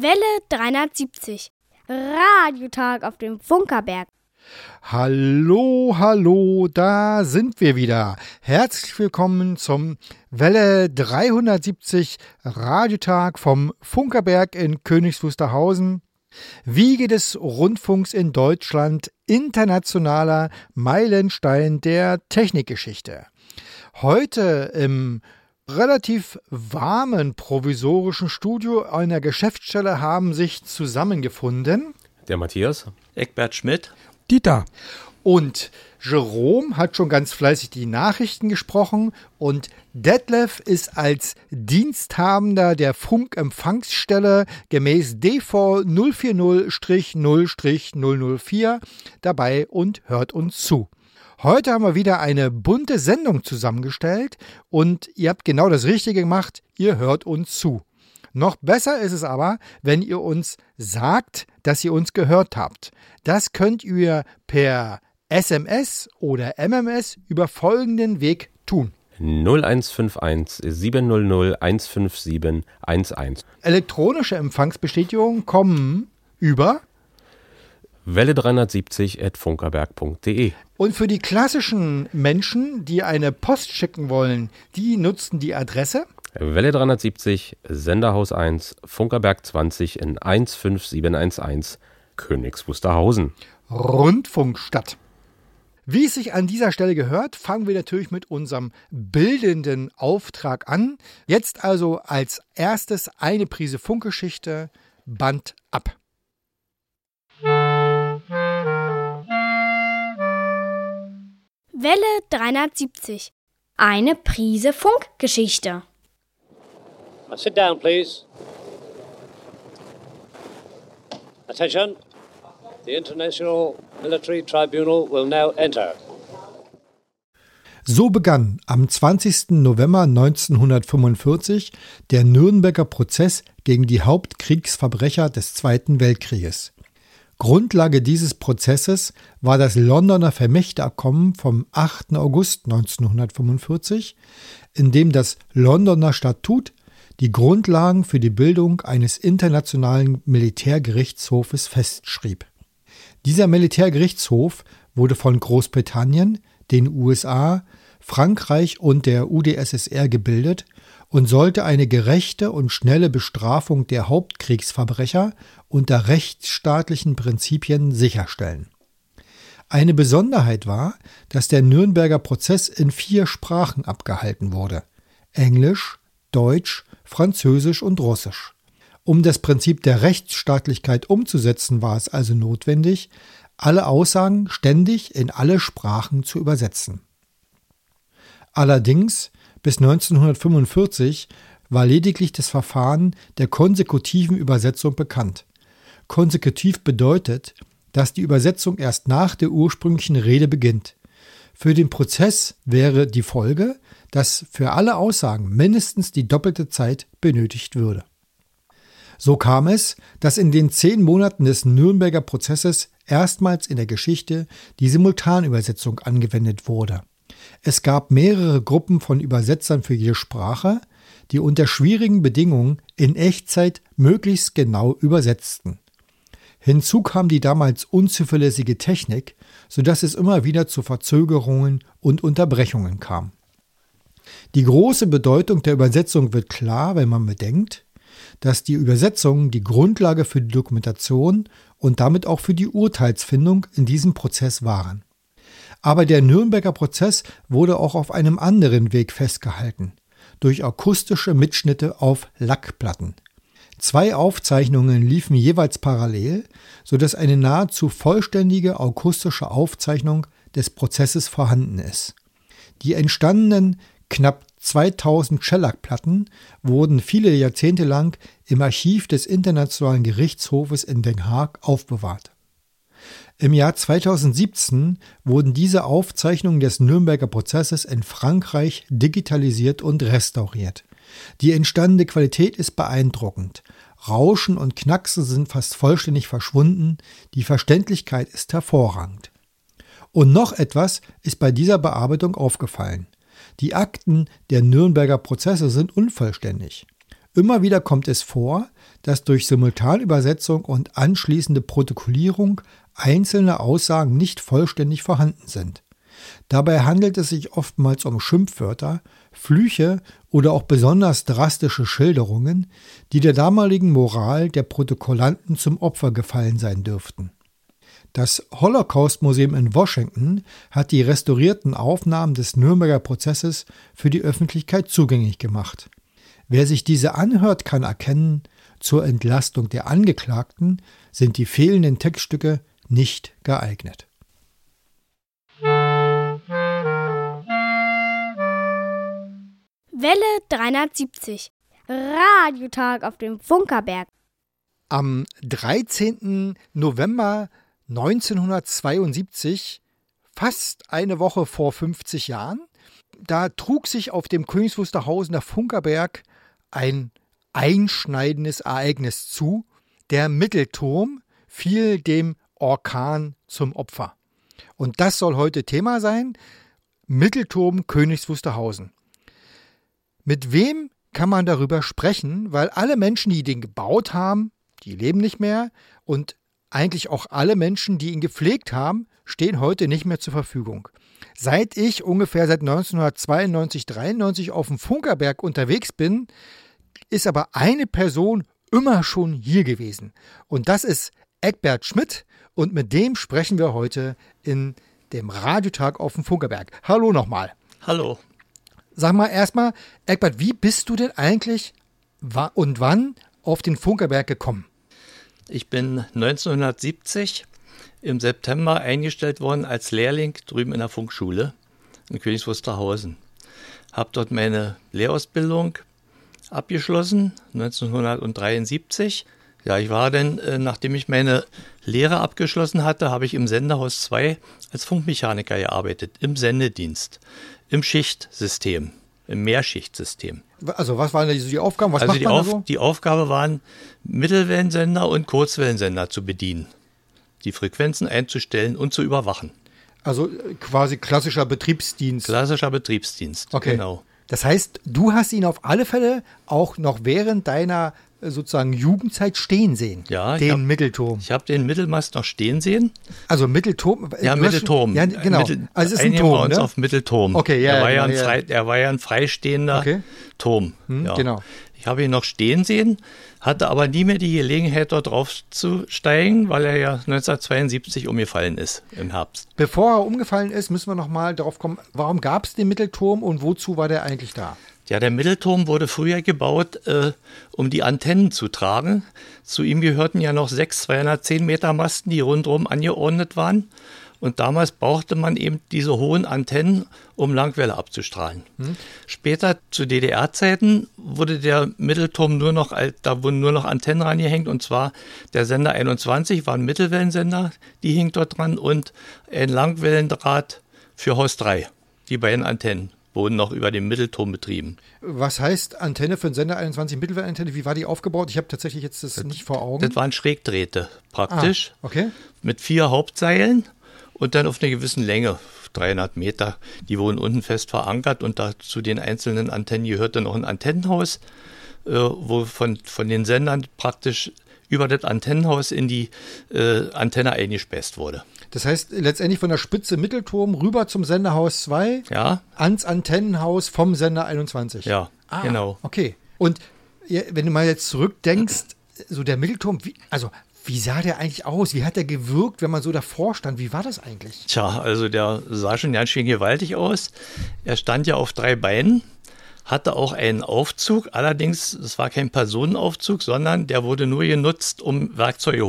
Welle 370. Radiotag auf dem Funkerberg. Hallo, hallo, da sind wir wieder. Herzlich willkommen zum Welle 370 Radiotag vom Funkerberg in Königs Wusterhausen. Wiege des Rundfunks in Deutschland, internationaler Meilenstein der Technikgeschichte. Heute im relativ warmen provisorischen Studio einer Geschäftsstelle haben sich zusammengefunden. Der Matthias. Eckbert Schmidt. Dieter. Und Jerome hat schon ganz fleißig die Nachrichten gesprochen und Detlef ist als Diensthabender der Funkempfangsstelle gemäß DV 040-0-004 dabei und hört uns zu. Heute haben wir wieder eine bunte Sendung zusammengestellt und ihr habt genau das Richtige gemacht, ihr hört uns zu. Noch besser ist es aber, wenn ihr uns sagt, dass ihr uns gehört habt. Das könnt ihr per SMS oder MMS über folgenden Weg tun. 0151 700 157 11. Elektronische Empfangsbestätigungen kommen über Welle 370 at funkerberg.de. Und für die klassischen Menschen, die eine Post schicken wollen, die nutzen die Adresse Welle 370, Senderhaus 1, Funkerberg 20 in 15711, Königs Wusterhausen. Rundfunkstadt. Wie es sich an dieser Stelle gehört, fangen wir natürlich mit unserem bildenden Auftrag an. Jetzt also als erstes eine Prise Funkgeschichte, Band ab. Welle 370. Eine Prise Funkgeschichte. Now sit down, please. Attention. The International Military Tribunal will now enter. So begann am 20. November 1945 der Nürnberger Prozess gegen die Hauptkriegsverbrecher des Zweiten Weltkrieges. Grundlage dieses Prozesses war das Londoner Vermächteabkommen vom 8. August 1945, in dem das Londoner Statut die Grundlagen für die Bildung eines internationalen Militärgerichtshofes festschrieb. Dieser Militärgerichtshof wurde von Großbritannien, den USA, Frankreich und der UdSSR gebildet und sollte eine gerechte und schnelle Bestrafung der Hauptkriegsverbrecher unter rechtsstaatlichen Prinzipien sicherstellen. Eine Besonderheit war, dass der Nürnberger Prozess in vier Sprachen abgehalten wurde Englisch, Deutsch, Französisch und Russisch. Um das Prinzip der Rechtsstaatlichkeit umzusetzen, war es also notwendig, alle Aussagen ständig in alle Sprachen zu übersetzen. Allerdings bis 1945 war lediglich das Verfahren der konsekutiven Übersetzung bekannt. Konsekutiv bedeutet, dass die Übersetzung erst nach der ursprünglichen Rede beginnt. Für den Prozess wäre die Folge, dass für alle Aussagen mindestens die doppelte Zeit benötigt würde. So kam es, dass in den zehn Monaten des Nürnberger Prozesses erstmals in der Geschichte die Simultanübersetzung angewendet wurde. Es gab mehrere Gruppen von Übersetzern für jede Sprache, die unter schwierigen Bedingungen in Echtzeit möglichst genau übersetzten. Hinzu kam die damals unzuverlässige Technik, sodass es immer wieder zu Verzögerungen und Unterbrechungen kam. Die große Bedeutung der Übersetzung wird klar, wenn man bedenkt, dass die Übersetzungen die Grundlage für die Dokumentation und damit auch für die Urteilsfindung in diesem Prozess waren. Aber der Nürnberger Prozess wurde auch auf einem anderen Weg festgehalten, durch akustische Mitschnitte auf Lackplatten. Zwei Aufzeichnungen liefen jeweils parallel, sodass eine nahezu vollständige akustische Aufzeichnung des Prozesses vorhanden ist. Die entstandenen knapp 2000 Schellackplatten wurden viele Jahrzehnte lang im Archiv des Internationalen Gerichtshofes in Den Haag aufbewahrt. Im Jahr 2017 wurden diese Aufzeichnungen des Nürnberger Prozesses in Frankreich digitalisiert und restauriert. Die entstandene Qualität ist beeindruckend. Rauschen und Knackse sind fast vollständig verschwunden, die Verständlichkeit ist hervorragend. Und noch etwas ist bei dieser Bearbeitung aufgefallen. Die Akten der Nürnberger Prozesse sind unvollständig. Immer wieder kommt es vor, dass durch Simultanübersetzung und anschließende Protokollierung einzelne Aussagen nicht vollständig vorhanden sind. Dabei handelt es sich oftmals um Schimpfwörter, Flüche oder auch besonders drastische Schilderungen, die der damaligen Moral der Protokollanten zum Opfer gefallen sein dürften. Das Holocaust-Museum in Washington hat die restaurierten Aufnahmen des Nürnberger Prozesses für die Öffentlichkeit zugänglich gemacht. Wer sich diese anhört, kann erkennen, zur Entlastung der Angeklagten sind die fehlenden Textstücke nicht geeignet. Welle 370. Radiotag auf dem Funkerberg. Am 13. November 1972, fast eine Woche vor 50 Jahren, da trug sich auf dem Königs Wusterhausener Funkerberg ein einschneidendes Ereignis zu. Der Mittelturm fiel dem Orkan zum Opfer. Und das soll heute Thema sein. Mittelturm Königs Wusterhausen. Mit wem kann man darüber sprechen? Weil alle Menschen, die den gebaut haben, die leben nicht mehr und eigentlich auch alle Menschen, die ihn gepflegt haben, stehen heute nicht mehr zur Verfügung. Seit ich ungefähr seit 1992, 93 auf dem Funkerberg unterwegs bin, ist aber eine Person immer schon hier gewesen. Und das ist Eckbert Schmidt. Und mit dem sprechen wir heute in dem Radiotag auf dem Funkerberg. Hallo nochmal. Hallo. Sag mal erstmal, Eckbert, wie bist du denn eigentlich und wann auf den Funkerberg gekommen? Ich bin 1970 im September eingestellt worden als Lehrling drüben in der Funkschule in Königs Wusterhausen. Habe dort meine Lehrausbildung abgeschlossen, 1973. Ja, ich war dann, äh, nachdem ich meine Lehre abgeschlossen hatte, habe ich im Sendehaus 2 als Funkmechaniker gearbeitet, im Sendedienst, im Schichtsystem, im Mehrschichtsystem. Also was waren die Aufgaben? Was also die, Auf, so? die Aufgabe waren, Mittelwellensender und Kurzwellensender zu bedienen, die Frequenzen einzustellen und zu überwachen. Also äh, quasi klassischer Betriebsdienst. Klassischer Betriebsdienst, okay. genau. Das heißt, du hast ihn auf alle Fälle auch noch während deiner sozusagen Jugendzeit stehen sehen. Ja, den hab, Mittelturm. Ich habe den Mittelmast noch stehen sehen. Also Mittelturm. Ja, Mittelturm. Ja, genau. Mittel, also es ist ein Turm, uns ne? auf Mittelturm. Okay, ja. Er war, ja, ja, ein frei, er war ja ein freistehender okay. Turm. Hm, ja. Genau. Ich habe ihn noch stehen sehen, hatte aber nie mehr die Gelegenheit, dort drauf zu steigen, weil er ja 1972 umgefallen ist im Herbst. Bevor er umgefallen ist, müssen wir noch mal darauf kommen, warum gab es den Mittelturm und wozu war der eigentlich da? Ja, der Mittelturm wurde früher gebaut, äh, um die Antennen zu tragen. Zu ihm gehörten ja noch sechs 210 Meter Masten, die rundherum angeordnet waren. Und damals brauchte man eben diese hohen Antennen, um Langwelle abzustrahlen. Hm. Später zu DDR-Zeiten wurde der Mittelturm nur noch, da wurden nur noch Antennen rangehängt und zwar der Sender 21 war ein Mittelwellensender, die hing dort dran und ein Langwellendraht für Haus 3, die beiden Antennen wurden noch über den Mittelturm betrieben. Was heißt Antenne für den Sender 21 Mittelwellenantenne? Wie war die aufgebaut? Ich habe tatsächlich jetzt das, das, nicht vor Augen. Das waren Schrägdrähte praktisch. Ah, okay. Mit vier Hauptseilen und dann auf einer gewissen Länge, 300 Meter. Die wurden unten fest verankert und da zu den einzelnen Antennen gehörte noch ein Antennenhaus, äh, wo von, von den Sendern praktisch über das Antennenhaus in die äh, Antenne eingespeist wurde. Das heißt, letztendlich von der Spitze Mittelturm rüber zum Senderhaus 2, ja. ans Antennenhaus vom Sender 21. Ja, ah, genau. Okay. Und wenn du mal jetzt zurückdenkst, so der Mittelturm, wie, also wie sah der eigentlich aus? Wie hat der gewirkt, wenn man so davor stand? Wie war das eigentlich? Tja, also der sah schon ganz schön gewaltig aus. Er stand ja auf drei Beinen, hatte auch einen Aufzug. Allerdings, es war kein Personenaufzug, sondern der wurde nur genutzt, um Werkzeuge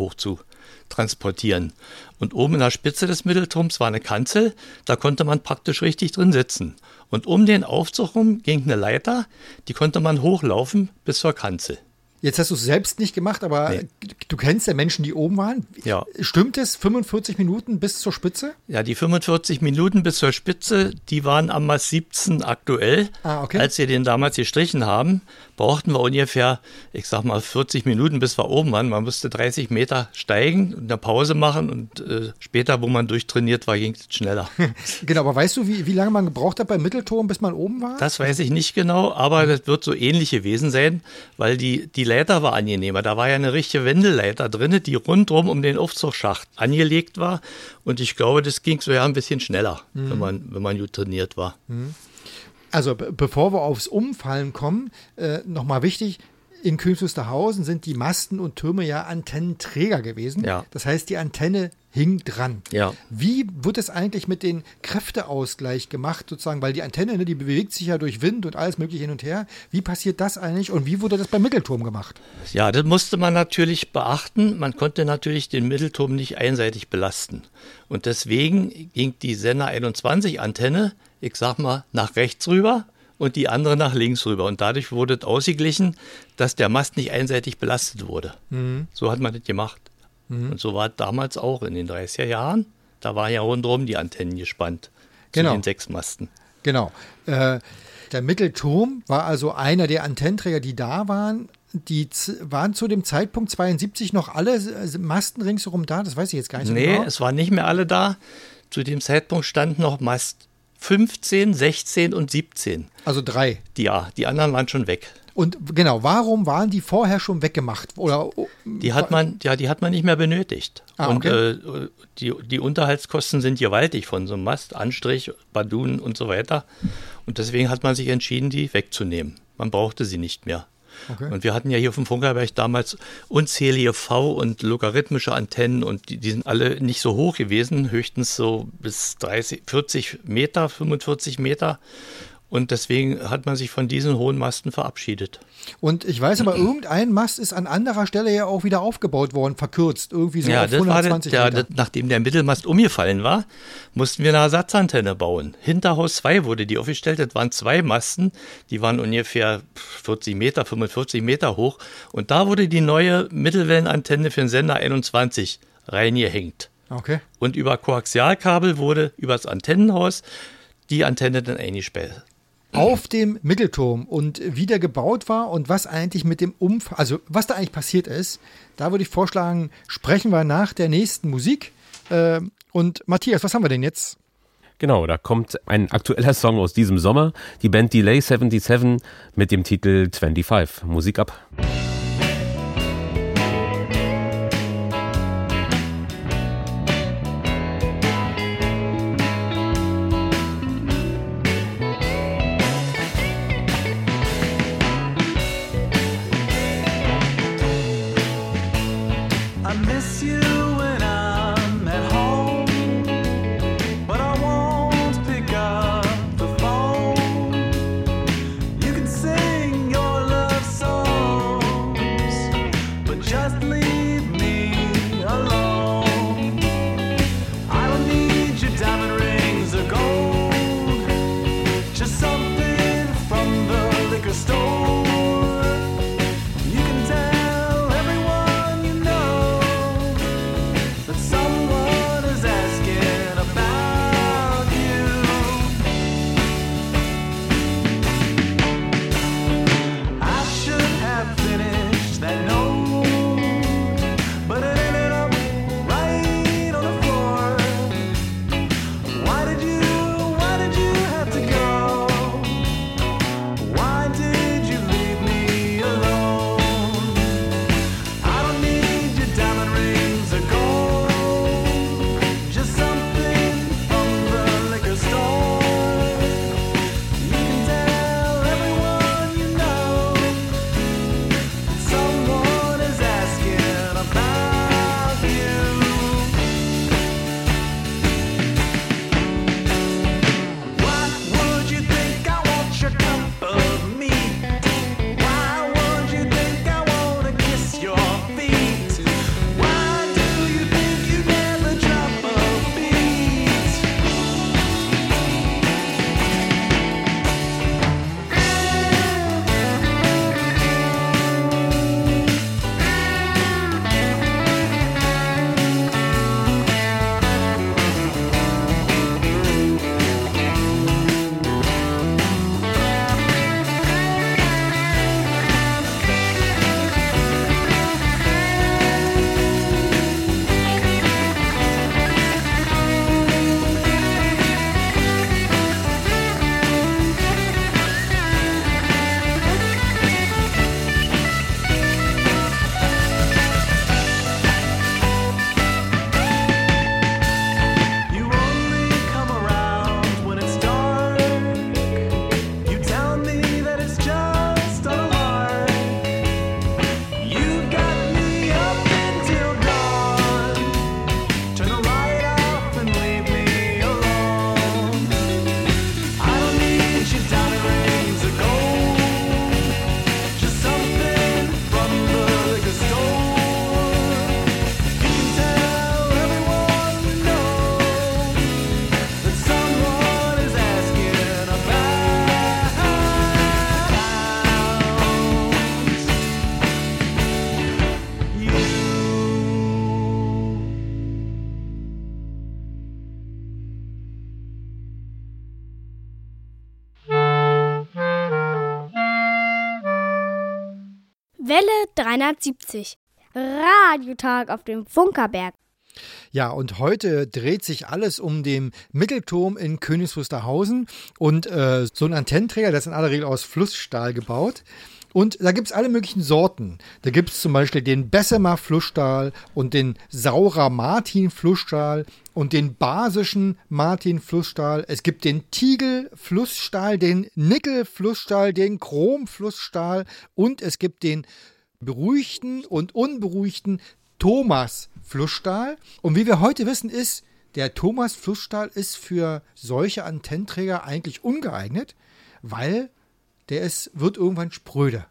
hochzutransportieren. Und oben in der Spitze des Mittelturms war eine Kanzel, da konnte man praktisch richtig drin sitzen. Und um den Aufzug rum ging eine Leiter, die konnte man hochlaufen bis zur Kanzel. Jetzt hast du es selbst nicht gemacht, aber Nee. du kennst ja Menschen, die oben waren. Ja. Stimmt es? 45 Minuten bis zur Spitze? Ja, die 45 Minuten bis zur Spitze, die waren am Mast 17 aktuell. Ah, okay. Als wir den damals gestrichen haben, brauchten wir ungefähr, ich sag mal, 40 Minuten, bis wir oben waren. Man musste 30 Meter steigen und eine Pause machen und äh, später, wo man durchtrainiert war, ging es schneller. Genau, aber weißt du, wie, wie lange man gebraucht hat beim Mittelturm, bis man oben war? Das weiß ich nicht genau, aber das wird so ähnlich gewesen sein, weil die, die Leiter war angenehmer. Da war ja eine richtige Wendelleiter drin, die rundrum um den Aufzugsschacht angelegt war. Und ich glaube, das ging so ja ein bisschen schneller, wenn, man, wenn man gut trainiert war. Also be bevor wir aufs Umfallen kommen, äh, nochmal wichtig, in Königs Wusterhausen sind die Masten und Türme ja Antennenträger gewesen. Ja. Das heißt, die Antenne hing dran. Ja. Wie wird es eigentlich mit dem Kräfteausgleich gemacht, sozusagen, weil die Antenne, ne, die bewegt sich ja durch Wind und alles mögliche hin und her. Wie passiert das eigentlich und wie wurde das beim Mittelturm gemacht? Ja, das musste man natürlich beachten. Man konnte natürlich den Mittelturm nicht einseitig belasten. Und deswegen ging die Sender 21 Antenne, ich sag mal, nach rechts rüber und die andere nach links rüber. Und dadurch wurde es ausgeglichen, dass der Mast nicht einseitig belastet wurde. So hat man das gemacht. Und so war es damals auch in den 30er Jahren. Da waren ja rundherum die Antennen gespannt Genau. zu den sechs Masten. Genau. Äh, der Mittelturm war also einer der Antennenträger, die da waren. Die waren zu dem Zeitpunkt 72 noch alle äh, Masten ringsherum da? Das weiß ich jetzt gar nicht Nee, genau. es waren nicht mehr alle da. Zu dem Zeitpunkt standen noch Mast 15, 16 und 17. Also drei. Die, ja, die anderen waren schon weg. Und genau, warum waren die vorher schon weggemacht? Oder oh, Die hat man, ja, die hat man nicht mehr benötigt. Ah, und okay. äh, die, die Unterhaltskosten sind gewaltig von so einem Mast, Anstrich, Badun und so weiter. Und deswegen hat man sich entschieden, die wegzunehmen. Man brauchte sie nicht mehr. Okay. Und wir hatten ja hier dem Funkerberg damals unzählige V- und logarithmische Antennen und die, die sind alle nicht so hoch gewesen, höchstens so bis 30, 40 Meter, 45 Meter. Und deswegen hat man sich von diesen hohen Masten verabschiedet. Und ich weiß aber, irgendein Mast ist an anderer Stelle ja auch wieder aufgebaut worden, verkürzt, irgendwie so Ja, auf das war das, 120 ja, Meter. das, nachdem der Mittelmast umgefallen war, mussten wir eine Ersatzantenne bauen. Hinter Haus 2 wurde die aufgestellt. Das waren zwei Masten, die waren ungefähr 40 Meter, 45 Meter hoch. Und da wurde die neue Mittelwellenantenne für den Sender 21 reingehängt. Okay. Und über Koaxialkabel wurde über das Antennenhaus die Antenne dann eingesperrt. Auf dem Mittelturm und wie der gebaut war und was eigentlich mit dem Umfang, also was da eigentlich passiert ist, da würde ich vorschlagen, sprechen wir nach der nächsten Musik. Äh, und Matthias, was haben wir denn jetzt? Genau, da kommt ein aktueller Song aus diesem Sommer, die Band Delay 77 mit dem Titel 25. Musik ab. 370. Radiotag auf dem Funkerberg. Ja, und heute dreht sich alles um den Mittelturm in Königs Wusterhausen und äh, so ein Antennenträger, der ist in aller Regel aus Flussstahl gebaut. Und da gibt es alle möglichen Sorten. Da gibt es zum Beispiel den Bessemer Flussstahl und den Saurer Martin Flussstahl und den basischen Martin Flussstahl. Es gibt den Tiegel Flussstahl, den Nickel Flussstahl, den Chrom Flussstahl und es gibt den beruhigten und unberuhigten Thomas Flussstahl. Und wie wir heute wissen, ist der Thomas Flussstahl ist für solche Antennenträger eigentlich ungeeignet, weil der ist, wird irgendwann spröde.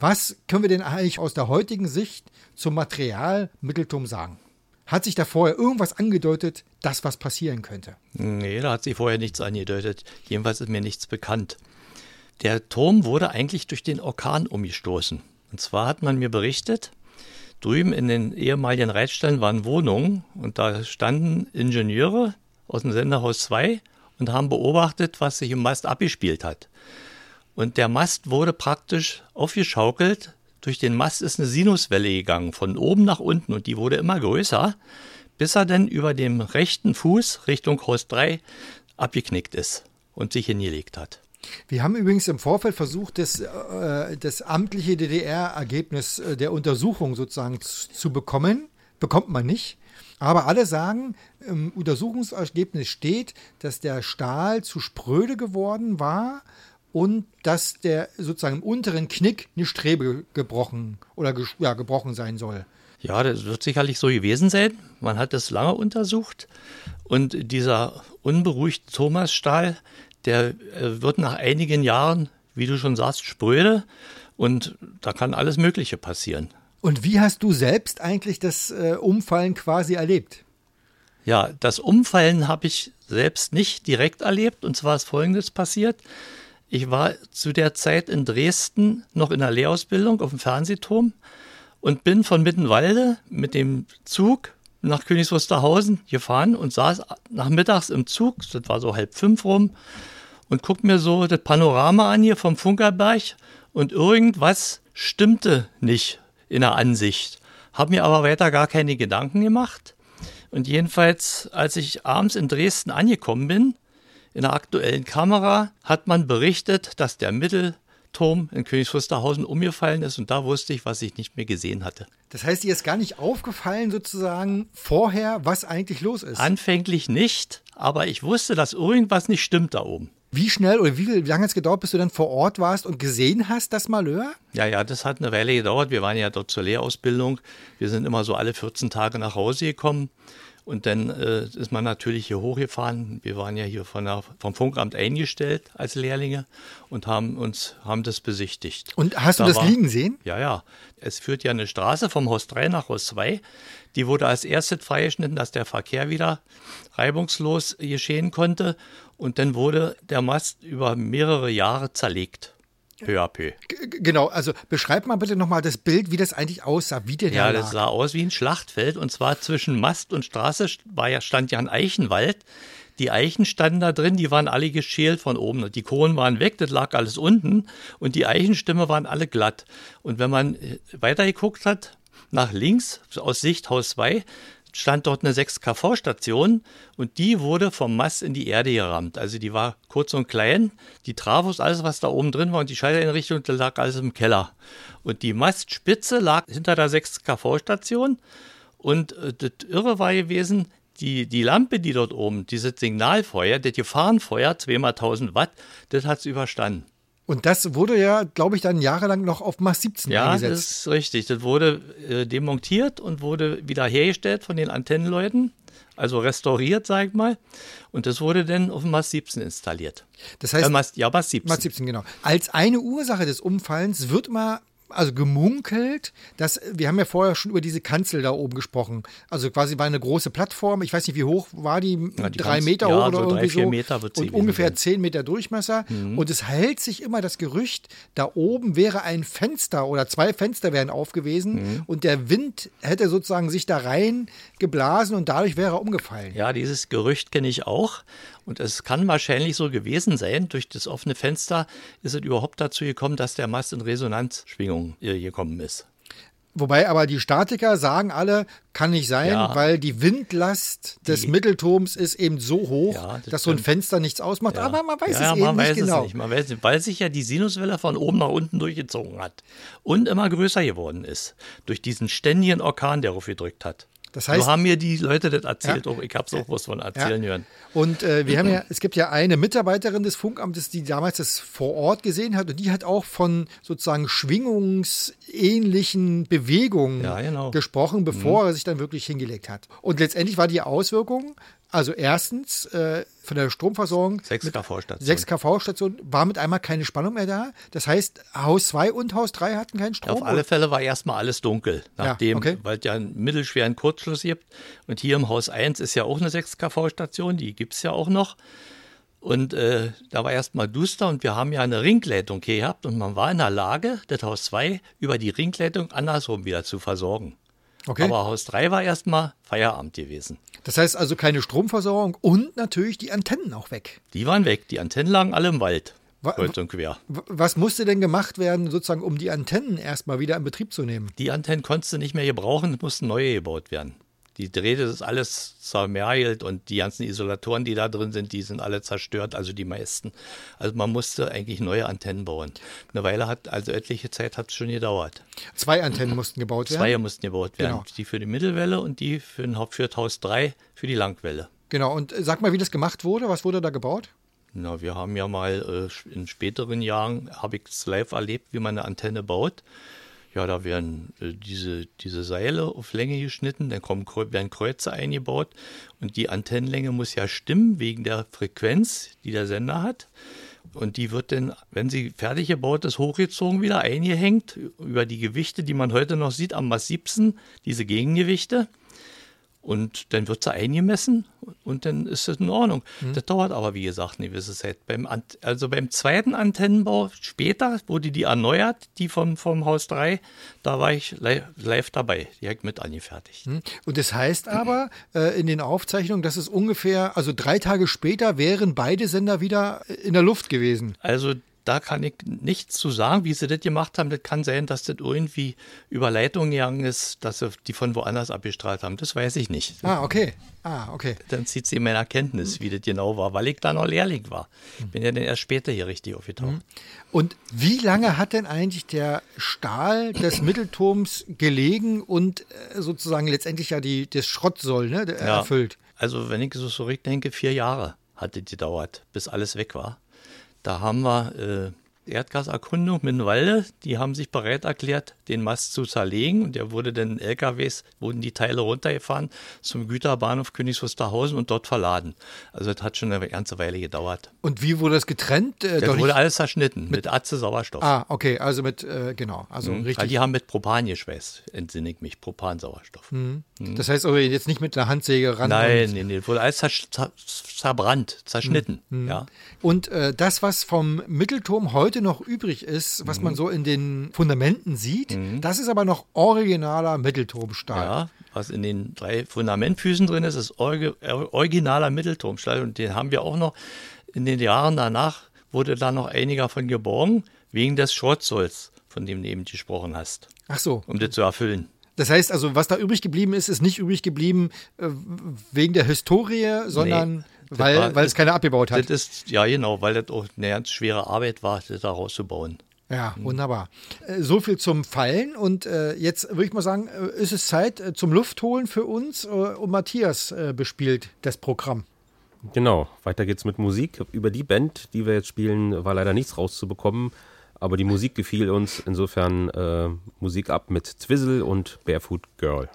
Was können wir denn eigentlich aus der heutigen Sicht zum Material Mittelturm sagen? Hat sich da vorher irgendwas angedeutet, dass was passieren könnte? Nee, da hat sich vorher nichts angedeutet. Jedenfalls ist mir nichts bekannt. Der Turm wurde eigentlich durch den Orkan umgestoßen. Und zwar hat man mir berichtet, drüben in den ehemaligen Reitstellen waren Wohnungen und da standen Ingenieure aus dem Senderhaus 2 und haben beobachtet, was sich im Mast abgespielt hat. Und der Mast wurde praktisch aufgeschaukelt. Durch den Mast ist eine Sinuswelle gegangen, von oben nach unten und die wurde immer größer, bis er dann über dem rechten Fuß Richtung Haus 3 abgeknickt ist und sich hingelegt hat. Wir haben übrigens im Vorfeld versucht, das, äh, das amtliche DDR-Ergebnis äh, der Untersuchung sozusagen zu, bekommen. Bekommt man nicht. Aber alle sagen, im Untersuchungsergebnis steht, dass der Stahl zu spröde geworden war und dass der sozusagen im unteren Knick eine Strebe gebrochen oder ja, gebrochen sein soll. Ja, das wird sicherlich so gewesen sein. Man hat das lange untersucht. Und dieser unberuhigte Thomasstahl, der äh, wird nach einigen Jahren, wie du schon sagst, spröde. Und da kann alles Mögliche passieren. Und wie hast du selbst eigentlich das äh, Umfallen quasi erlebt? Ja, das Umfallen habe ich selbst nicht direkt erlebt. Und zwar ist Folgendes passiert. Ich war zu der Zeit in Dresden noch in der Lehrausbildung auf dem Fernsehturm und bin von Mittenwalde mit dem Zug nach Königs Wusterhausen gefahren und saß nachmittags im Zug, das war so halb fünf rum, und guck mir so das Panorama an hier vom Funkerberg und irgendwas stimmte nicht in der Ansicht. Hab mir aber weiter gar keine Gedanken gemacht. Und jedenfalls, als ich abends in Dresden angekommen bin, in der aktuellen Kamera hat man berichtet, dass der Mittelturm in Königs Wusterhausen umgefallen ist und da wusste ich, was ich nicht mehr gesehen hatte. Das heißt, dir ist gar nicht aufgefallen sozusagen vorher, was eigentlich los ist. Anfänglich nicht, aber ich wusste, dass irgendwas nicht stimmt da oben. Wie schnell oder wie, wie lange hat es gedauert, bis du dann vor Ort warst und gesehen hast, das Malheur? Ja, ja, das hat eine Weile gedauert. Wir waren ja dort zur Lehrausbildung. Wir sind immer so alle 14 Tage nach Hause gekommen. Und dann äh, ist man natürlich hier hochgefahren. Wir waren ja hier von der, vom Funkamt eingestellt als Lehrlinge und haben uns haben das besichtigt. Und hast du Da das war- liegen sehen? Ja, ja. Es führt ja eine Straße vom Haus 3 nach Haus 2. Die wurde als erstes freigeschnitten, dass der Verkehr wieder reibungslos geschehen konnte. Und dann wurde der Mast über mehrere Jahre zerlegt. Peu à genau, also beschreib mal bitte nochmal das Bild, wie das eigentlich aussah, wie der da Ja, lag. das sah aus wie ein Schlachtfeld. Und zwar zwischen Mast und Straße war ja, stand ja ein Eichenwald. Die Eichen standen da drin, die waren alle geschält von oben. Die Kronen waren weg, das lag alles unten. Und die Eichenstämme waren alle glatt. Und wenn man äh, weitergeguckt hat, nach links, aus Sicht Haus 2, stand dort eine 6KV-Station und die wurde vom Mast in die Erde gerammt. Also die war kurz und klein, die Trafos, alles was da oben drin war und die Schalteinrichtung, das lag alles im Keller. Und die Mastspitze lag hinter der 6KV-Station und äh, das Irre war gewesen, die, die Lampe, die dort oben, dieses Signalfeuer, das Gefahrenfeuer, zweimal 1000 Watt, das hat es überstanden. Und das wurde ja, glaube ich, dann jahrelang noch auf Mass 17 Ja, das eingesetzt. ist richtig. Das wurde äh, demontiert und wurde wieder hergestellt von den Antennenleuten, also restauriert, sag ich mal. Und das wurde dann auf Mast 17 installiert. Das heißt, äh, ja, Mast 17. Mass 17, genau. Als eine Ursache des Umfallens wird mal also gemunkelt, dass wir haben ja vorher schon über diese Kanzel da oben gesprochen. Also quasi war eine große Plattform. Ich weiß nicht, wie hoch war die? Ja, die drei ganz- Meter ja, hoch oder so drei, irgendwie vier so. Meter wird sie und ungefähr sein. Mhm. zehn Meter Durchmesser. Und es hält sich immer das Gerücht, da oben wäre ein Fenster oder zwei Fenster wären aufgewesen Mhm. und der Wind hätte sozusagen sich da rein geblasen und dadurch wäre er umgefallen. Ja, dieses Gerücht kenne ich auch. Und es kann wahrscheinlich so gewesen sein, durch das offene Fenster ist es überhaupt dazu gekommen, dass der Mast in Resonanzschwingung äh, gekommen ist. Wobei aber die Statiker sagen alle, kann nicht sein, Ja. weil die Windlast des Die- Mittelturms ist eben so hoch, Ja, das dass so ein. Fenster nichts ausmacht. Ja. Aber man weiß es eben weiß nicht genau. Es nicht. Man weiß nicht, weil sich ja die Sinuswelle von oben nach unten durchgezogen hat und immer größer geworden ist durch diesen ständigen Orkan, der aufgedrückt hat. Das heißt- so haben mir die Leute das erzählt. Ja. Auch, ich habe es auch was von erzählen hören. Und äh, wir haben ja, es gibt ja eine Mitarbeiterin des Funkamtes, die damals das vor Ort gesehen hat und die hat auch von sozusagen schwingungsähnlichen Bewegungen Ja, genau. gesprochen, bevor er sich dann wirklich hingelegt hat. Und letztendlich war die Auswirkung, also erstens äh, von der Stromversorgung 6 mit kV-Station. 6 kV-Station war mit einmal keine Spannung mehr da. Das heißt, Haus 2 und Haus 3 hatten keinen Strom. Auf alle Fälle war erstmal alles dunkel, nachdem, okay. weil es ja einen mittelschweren Kurzschluss gibt. Und hier im Haus 1 ist ja auch eine 6 kV-Station, die gibt es ja auch noch. Und äh, da war erstmal duster und wir haben ja eine Ringleitung hier gehabt und man war in der Lage, das Haus 2 über die Ringleitung andersrum wieder zu versorgen. Okay. Aber Haus 3 war erstmal Feierabend gewesen. Das heißt also keine Stromversorgung und natürlich die Antennen auch weg. Die waren weg, die Antennen lagen alle im Wald, Wa- kreuz und quer. Was musste denn gemacht werden, sozusagen, um die Antennen erstmal wieder in Betrieb zu nehmen? Die Antennen konntest du nicht mehr gebrauchen, mussten neue gebaut werden. Die Drähte ist alles zermergelt und die ganzen Isolatoren, die da drin sind, die sind alle zerstört, also die meisten. Also man musste eigentlich neue Antennen bauen. Eine Weile hat, also etliche Zeit hat es schon gedauert. Zwei Antennen mussten gebaut werden. Zwei mussten gebaut werden. Genau. Die für die Mittelwelle und die für, den Haupt- für das Haus 3 für die Langwelle. Genau, und äh, sag mal, wie das gemacht wurde. Was wurde da gebaut? Na, wir haben ja mal äh, in späteren Jahren, habe ich es live erlebt, wie man eine Antenne baut. Ja, da werden äh, diese, diese Seile auf Länge geschnitten, dann kommen, werden Kreuze eingebaut und die Antennenlänge muss ja stimmen wegen der Frequenz, die der Sender hat. Und die wird dann, wenn sie fertig gebaut ist, hochgezogen, wieder eingehängt über die Gewichte, die man heute noch sieht, am massivsten, diese Gegengewichte. Und dann wird sie eingemessen und dann ist das in Ordnung. Das dauert aber, wie gesagt, eine gewisse Zeit. Beim, also beim zweiten Antennenbau später wurde die erneuert, die vom, vom Haus 3. Da war ich li live dabei. Ich mit angefertigt. Hm? Und das heißt aber äh, in den Aufzeichnungen, dass es ungefähr, also drei Tage später wären beide Sender wieder äh, in der Luft gewesen. Also da kann ich nichts zu sagen, wie sie das gemacht haben. Das kann sein, dass das irgendwie über Leitung gegangen ist, dass sie die von woanders abgestrahlt haben. Das weiß ich nicht. Ah, okay. Ah, okay. Dann zieht sie in meiner Kenntnis, wie das genau war, weil ich da noch Lehrling war. Ich bin ja dann erst später hier richtig aufgetaucht. Und wie lange hat denn eigentlich der Stahl des Mittelturms gelegen und äh, sozusagen letztendlich ja die, das Schrottsoll ne, der- Ja. erfüllt? Also wenn ich so zurückdenke, vier Jahre hat es gedauert, bis alles weg war. Da haben wir äh, Erdgaserkundung Minnwalde, die haben sich bereit erklärt, den Mast zu zerlegen und der wurde dann in LKWs, wurden die Teile runtergefahren zum Güterbahnhof Königs Wusterhausen und dort verladen. Also das hat schon eine ganze Weile gedauert. Und wie wurde das getrennt? Äh, Das wurde alles zerschnitten mit Atze Sauerstoff. ah, okay, also mit, äh, genau, also Mhm. Weil richtig. die haben mit Propan geschweißt, entsinne ich mich, Propansauerstoff. Das heißt aber jetzt nicht mit einer Handsäge ran. Nein, nee, nee, wurde alles zer zer zerbrannt, zerschnitten. Mhm. Ja. Und äh, das, was vom Mittelturm heute noch übrig ist, was Mhm. man so in den Fundamenten sieht, das ist aber noch originaler Mittelturmstahl. Ja, was in den drei Fundamentfüßen drin ist, ist originaler Mittelturmstahl und den haben wir auch noch in den Jahren danach wurde da noch einiger von geborgen, wegen des Schrottsolls, von dem du eben gesprochen hast, Ach so. um das zu erfüllen. Das heißt also, was da übrig geblieben ist, ist nicht übrig geblieben äh, wegen der Historie, sondern das weil, war- weil es keiner abgebaut hat. Das ist, ja genau, weil das auch eine ganz schwere Arbeit war, das da rauszubauen. Ja, wunderbar. Äh, So viel zum Fallen. Und äh, jetzt würde ich mal sagen, äh, ist es Zeit zum Luftholen für uns. Und Matthias äh, bespielt das Programm. Genau, weiter geht's mit Musik. Über die Band, die wir jetzt spielen, war leider nichts rauszubekommen, aber die Musik gefiel uns. Insofern äh, Musik ab mit Twizzle und Barefoot Girl.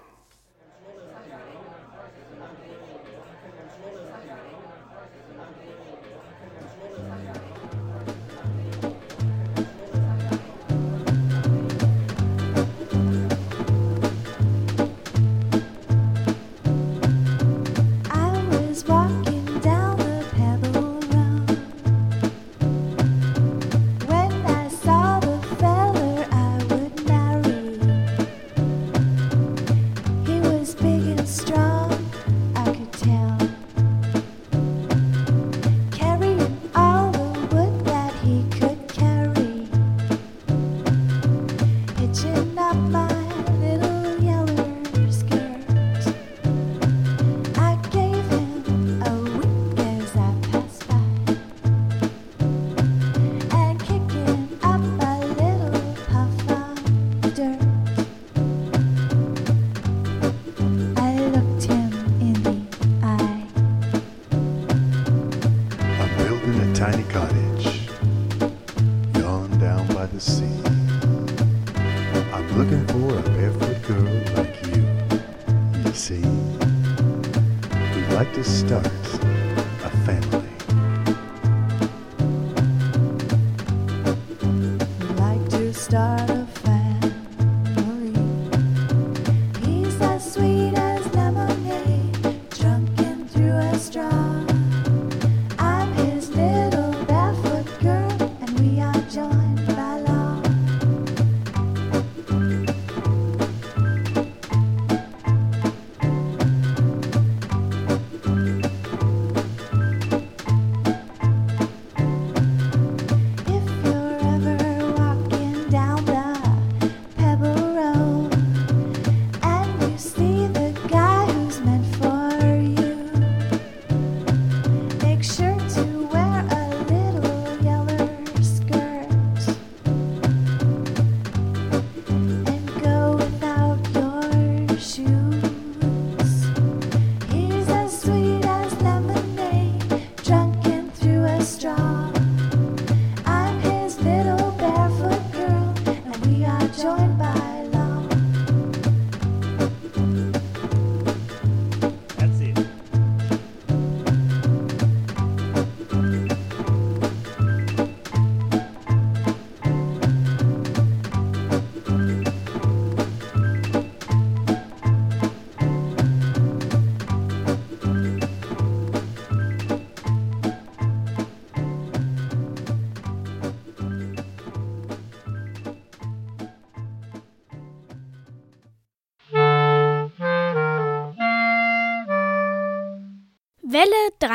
Like to start a family. like to start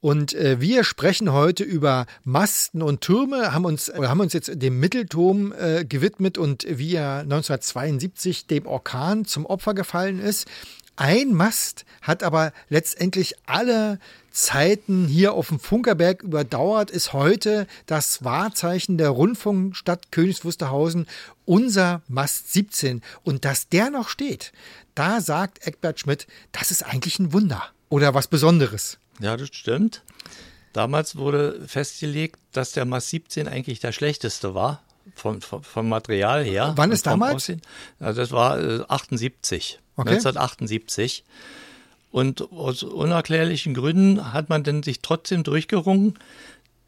Und äh, wir sprechen heute über Masten und Türme, haben uns, oder haben uns jetzt dem Mittelturm äh, gewidmet und wie er 1972 dem Orkan zum Opfer gefallen ist. Ein Mast hat aber letztendlich alle Zeiten hier auf dem Funkerberg überdauert, ist heute das Wahrzeichen der Rundfunkstadt Königs Wusterhausen, unser Mast 17. Und dass der noch steht, da sagt Eckbert Schmidt, das ist eigentlich ein Wunder oder was Besonderes. Ja, das stimmt. Damals wurde festgelegt, dass der Mast 17 eigentlich der schlechteste war, vom, vom, vom Material her. Wann ist damals? Aussehen. Ja, das war äh, 78, Okay. 1978. Und aus unerklärlichen Gründen hat man dann sich trotzdem durchgerungen,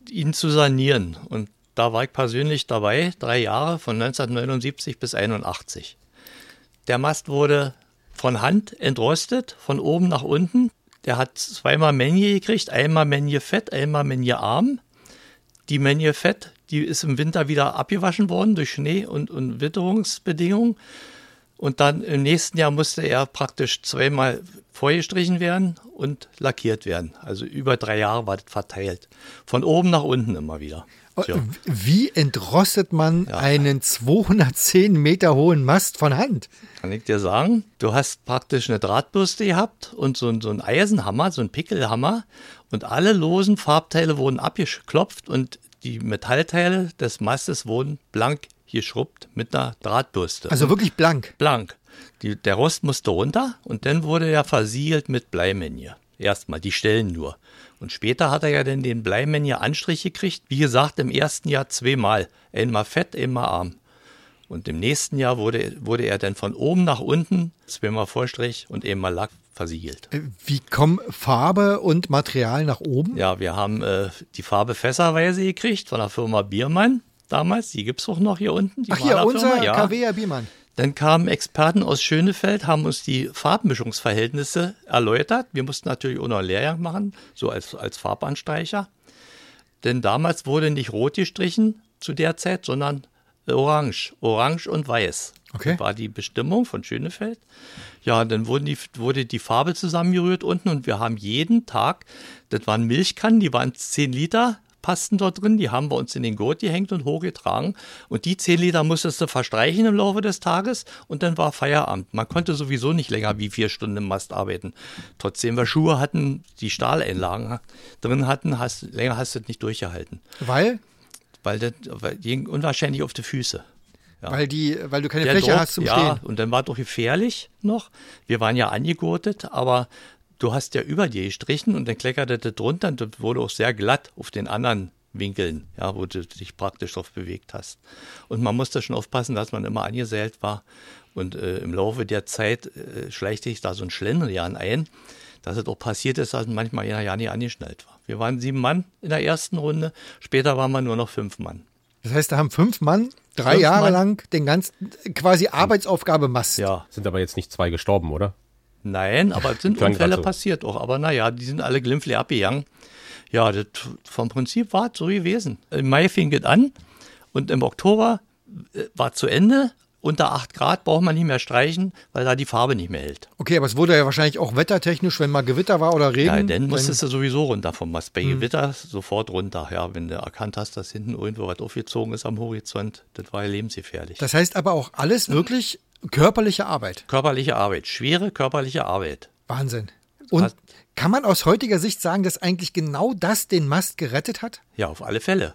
ihn zu sanieren. Und da war ich persönlich dabei, drei Jahre, von 1979 bis 81. Der Mast wurde von Hand entrostet, von oben nach unten. Der hat zweimal Menje gekriegt, einmal Menje Fett, einmal Menje Arm. Die Menje Fett, die ist im Winter wieder abgewaschen worden durch Schnee und, und Witterungsbedingungen. Und dann im nächsten Jahr musste er praktisch zweimal vorgestrichen werden und lackiert werden. Also über drei Jahre war das verteilt. Von oben nach unten immer wieder. Tja. Wie entrostet man einen 210 Meter hohen Mast von Hand? Kann ich dir sagen, du hast praktisch eine Drahtbürste gehabt und so, so einen Eisenhammer, so einen Pickelhammer und alle losen Farbteile wurden abgeklopft und die Metallteile des Mastes wurden blank geschrubbt mit einer Drahtbürste. Also wirklich blank. blank. Die, der Rost musste runter und dann wurde er versiegelt mit Bleimenje. Erstmal, die Stellen nur. Und später hat er ja dann den Bleimenje Anstrich gekriegt. Wie gesagt, im ersten Jahr zweimal. Einmal fett, einmal arm. Und im nächsten Jahr wurde, wurde er dann von oben nach unten, zweimal Vorstrich und einmal Lack versiegelt. Äh, Wie kommen Farbe und Material nach oben? Ja, wir haben äh, die Farbe fässerweise gekriegt von der Firma Biermann damals. Die gibt's auch noch hier unten. Die Ach hier, unser ja. KW Biermann. Dann kamen Experten aus Schönefeld, haben uns die Farbmischungsverhältnisse erläutert. Wir mussten natürlich auch noch einen Lehrgang machen, so als, als Farbanstreicher. Denn damals wurde nicht rot gestrichen zu der Zeit, sondern orange. Orange und weiß. Okay. Das war die Bestimmung von Schönefeld. Ja, dann wurden die, wurde die Farbe zusammengerührt unten und wir haben jeden Tag, das waren Milchkannen, die waren 10 Liter, passten dort drin, die haben wir uns in den Gurt gehängt und hochgetragen. Und die 10 Liter musstest du verstreichen im Laufe des Tages und dann war Feierabend. Man konnte sowieso nicht länger wie vier Stunden im Mast arbeiten. Trotzdem wir Schuhe hatten, die Stahleinlagen drin hatten, hast, länger hast du das nicht durchgehalten. Weil? Weil das weil die ging unwahrscheinlich auf die Füße. Ja. Weil, die, weil du keine Der Fläche Druck, hast zum ja, Stehen. und dann war doch gefährlich noch. Wir waren ja angegurtet, aber du hast ja über dir gestrichen und dann kleckerte das drunter und das wurde auch sehr glatt auf den anderen Winkeln, ja, wo du dich praktisch drauf bewegt hast. Und man musste schon aufpassen, dass man immer angesellt war. Und äh, im Laufe der Zeit äh, schleicht sich da so ein Schlendrian ein, dass es auch passiert ist, dass manchmal einer ja nicht angeschnallt war. Wir waren sieben Mann in der ersten Runde, später waren wir nur noch fünf Mann. Das heißt, da haben fünf Mann drei Fünf Jahre Mann. lang den ganzen, quasi Arbeitsaufgabe Mast. Ja, Sind aber jetzt nicht zwei gestorben, oder? Nein, aber es sind Klang Unfälle so. passiert auch. Aber naja, die sind alle glimpflich abgegangen. Ja, das, vom Prinzip war es so gewesen. Im Mai fing es an und im Oktober äh, war zu Ende. Unter 8 Grad braucht man nicht mehr streichen, weil da die Farbe nicht mehr hält. Okay, aber es wurde ja wahrscheinlich auch wettertechnisch, wenn mal Gewitter war oder Regen. Ja, dann musstest du sowieso runter vom Mast. Bei Gewitter sofort runter. Ja, wenn du erkannt hast, dass hinten irgendwo was aufgezogen ist am Horizont, das war ja lebensgefährlich. Das heißt aber auch alles wirklich körperliche Arbeit. körperliche Arbeit, schwere körperliche Arbeit. Wahnsinn. Und Hat- kann man aus heutiger Sicht sagen, dass eigentlich genau das den Mast gerettet hat? Ja, auf alle Fälle.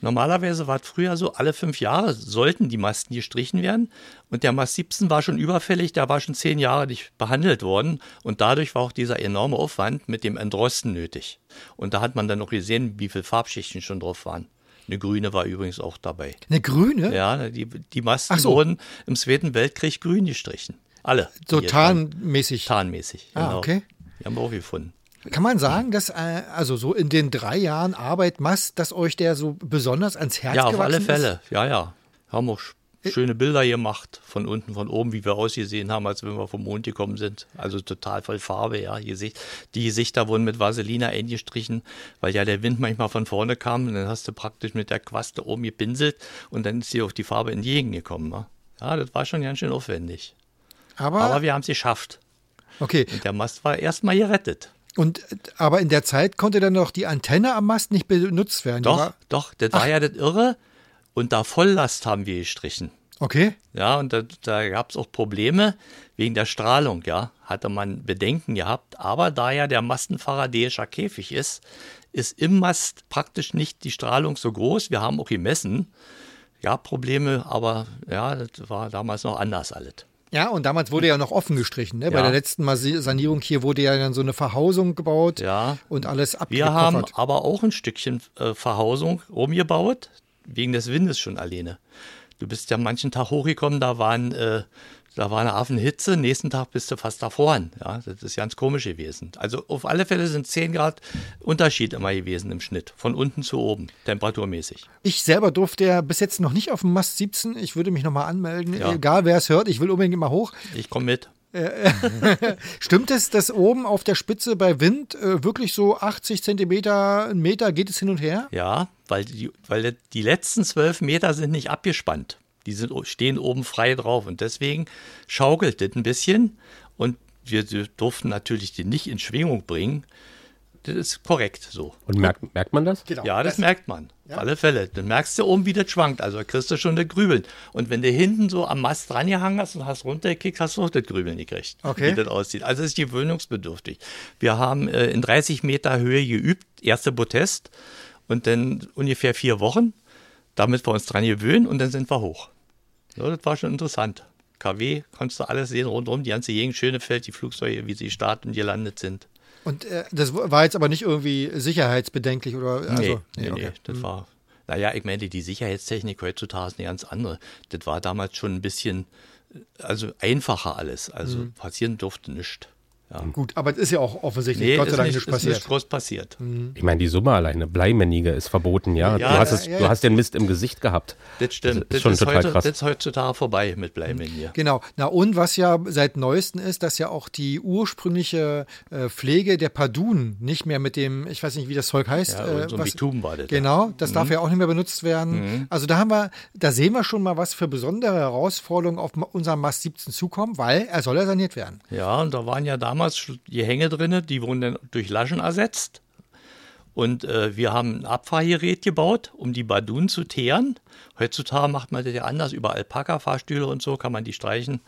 Normalerweise war es früher so, alle fünf Jahre sollten die Masten gestrichen werden. Und der Mast 17 war schon überfällig, der war schon zehn Jahre nicht behandelt worden. Und dadurch war auch dieser enorme Aufwand mit dem Entrosten nötig. Und da hat man dann noch gesehen, wie viele Farbschichten schon drauf waren. Eine grüne war übrigens auch dabei. Eine grüne? Ja, die, die Masten Ach so. wurden im Zweiten Weltkrieg grün gestrichen. Alle. So tarnmäßig. Tarnmäßig. Ah, genau. okay. Die haben wir auch gefunden. Kann man sagen, dass äh, also so in den drei Jahren Arbeit Mast, dass euch der so besonders ans Herz Ja, auf gewachsen alle Fälle. ist? Ja, ja. Haben auch schöne Bilder gemacht, von unten, von oben, wie wir ausgesehen haben, als wenn wir vom Mond gekommen sind. Also total voll Farbe, ja. Gesicht. Die Gesichter wurden mit Vaseline eingestrichen, weil ja der Wind manchmal von vorne kam und dann hast du praktisch mit der Quaste oben gepinselt und dann ist dir auch die Farbe entgegengekommen. Ne? Ja, das war schon ganz schön aufwendig. Aber, Aber wir haben es geschafft. okay. Und der Mast war erstmal gerettet. Und äh, aber in der Zeit konnte dann noch die Antenne am Mast nicht benutzt werden. Doch, doch, das war ja das Irre. Und da Volllast haben wir gestrichen. Okay. Ja, und da, da gab es auch Probleme wegen der Strahlung, ja. Hatte man Bedenken gehabt. Aber da ja der Mastenfaradäischer Käfig ist, ist im Mast praktisch nicht die Strahlung so groß. Wir haben auch gemessen. Ja, Probleme, aber ja, das war damals noch anders alles. Ja, und damals wurde ja noch offen gestrichen. Ne? Bei Ja. der letzten Sanierung hier wurde ja dann so eine Verhausung gebaut Ja. und alles Wir haben abgekoffert. aber auch ein Stückchen äh, Verhausung rumgebaut, wegen des Windes schon alleine. Du bist ja manchen Tag hochgekommen, da waren, äh, da war eine Affenhitze, nächsten Tag bist du fast davor. Ja, das ist ganz komisch gewesen. Also auf alle Fälle sind 10 Grad Unterschied immer gewesen im Schnitt, von unten zu oben, temperaturmäßig. Ich selber durfte ja bis jetzt noch nicht auf dem Mast 17. Ich würde mich nochmal anmelden. Ja. Egal wer es hört, ich will unbedingt mal hoch. Ich komme mit. Stimmt es, dass oben auf der Spitze bei Wind äh, wirklich so 80 Zentimeter, einen Meter geht es hin und her? Ja, weil die, weil die letzten zwölf Meter sind nicht abgespannt. Die sind, stehen oben frei drauf und deswegen schaukelt das ein bisschen und wir durften natürlich den nicht in Schwingung bringen. Das ist korrekt so. Und merkt, merkt man das? Genau. Ja, das merkt man. Auf alle Fälle. Dann merkst du oben, wie das schwankt. Also da kriegst du schon das Grübeln. Und wenn du hinten so am Mast dran gehangen hast und hast runtergekickt, hast du auch das Grübeln gekriegt. Okay. Wie das aussieht. Also es ist gewöhnungsbedürftig. Wir haben äh, in 30 Meter Höhe geübt, erste Protest. Und dann ungefähr vier Wochen, damit wir uns dran gewöhnen und dann sind wir hoch. Ja, das war schon interessant. KW, konntest du alles sehen rundherum, die ganze Gegend, Schönefeld, die Flugzeuge, wie sie starten und gelandet sind. Und äh, das war jetzt aber nicht irgendwie sicherheitsbedenklich oder also, nee, nee, okay. nee, das war. Naja, ich meine, die Sicherheitstechnik heutzutage ist eine ganz andere. Das war damals schon ein bisschen, also einfacher alles. Also passieren durfte nichts. Gut, aber es ist ja auch offensichtlich Nee, Gott sei ist Dank nicht, ist passiert. nicht groß passiert. Ich meine, die Summe alleine, Bleimännige ist verboten, ja. Ja, du, hast ja, es, ja, du ja. hast den Mist im Gesicht gehabt. Das stimmt. Das ist schon total heute, krass. Das ist heutzutage vorbei mit Bleimen hier. Genau. Na und was ja seit neuestem ist, dass ja auch die ursprüngliche äh, Pflege der Padun nicht mehr mit dem, ich weiß nicht, wie das Zeug heißt. Ja, äh, so ein Bitum war das. Genau, das Mhm. darf ja auch nicht mehr benutzt werden. Also da haben wir, da sehen wir schon mal, was für besondere Herausforderungen auf unserem Mast 17 zukommen, weil er soll ja saniert werden. Ja, und da waren ja damals Die Hänge drin, die wurden dann durch Laschen ersetzt. Und äh, wir haben ein Abfahrgerät gebaut, um die Badun zu teeren. Heutzutage macht man das ja anders, über Alpaka-Fahrstühle und so kann man die streichen.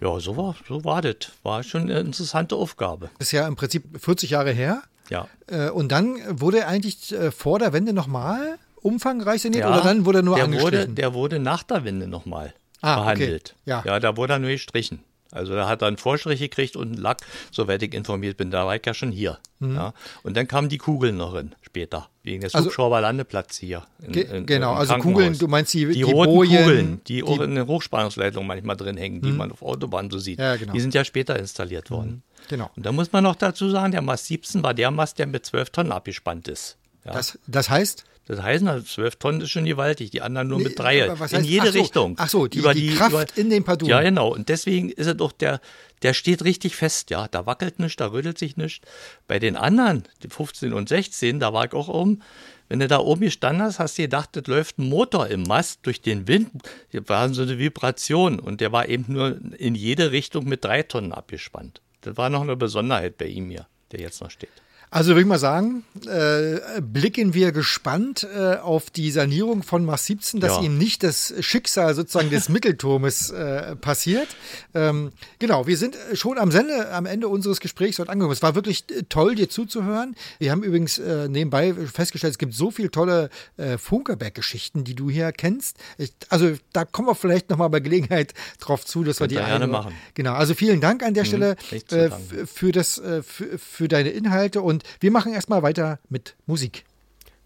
Ja, so war, so war das. War schon eine interessante Aufgabe. Das ist ja im Prinzip 40 Jahre her. Ja. Äh, und dann wurde er eigentlich äh, vor der Wende nochmal umfangreich saniert ja oder dann wurde er nur der wurde, angestrichen? der wurde nach der Wende nochmal Ah, okay. behandelt. Ja. ja, da wurde er nur gestrichen. Also da hat er einen Vorstrich gekriegt und einen Lack, soweit ich informiert bin. Da war ich ja schon hier. Ja. Und dann kamen die Kugeln noch hin, später. Wegen des Mhm. Also- Hubschrauberlandeplatz hier. in- in- genau, also. Kugeln, du meinst die, Die, die roten Bojen, Kugeln, die, auch die- Mhm. in den Hochspannungsleitungen manchmal drin hängen, die man auf Autobahnen so sieht. Ja, genau. Die sind ja später installiert worden. Genau. Und da muss man noch dazu sagen, der Mast 17 war der Mast, der mit 12 Tonnen abgespannt ist. Ja. Das, das heißt, Das heißt, also 12 Tonnen ist schon gewaltig, die anderen nur mit drei. In heißt- jede ach so, Richtung. ach so, die- die Kraft in den Padun. Ja, genau. Und deswegen ist er doch der, der steht richtig fest, ja. Da wackelt nichts, da rüttelt sich nichts. Bei den anderen, die 15 und 16, da war ich auch oben. Wenn du da oben gestanden hast, hast du gedacht, das läuft ein Motor im Mast durch den Wind. Das war so eine Vibration und der war eben nur in jede Richtung mit drei Tonnen abgespannt. Das war noch eine Besonderheit bei ihm hier, der jetzt noch steht. Also würde ich mal sagen, äh, blicken wir gespannt äh, auf die Sanierung von Mars 17, dass Ja. ihm nicht das Schicksal sozusagen des Mittelturmes äh, passiert. Ähm, genau, wir sind schon am, Sende, am Ende unseres Gesprächs dort angekommen. Es war wirklich äh, toll, dir zuzuhören. Wir haben übrigens äh, nebenbei festgestellt, es gibt so viele tolle äh, Funkerberg-Geschichten, die du hier kennst. Ich, also da kommen wir vielleicht nochmal bei Gelegenheit drauf zu, dass wir Könnt die ihr gerne eine- machen. Mhm. Genau, also vielen Dank an der Stelle zu äh, für, das, äh, für, für deine Inhalte und wir machen erstmal weiter mit Musik.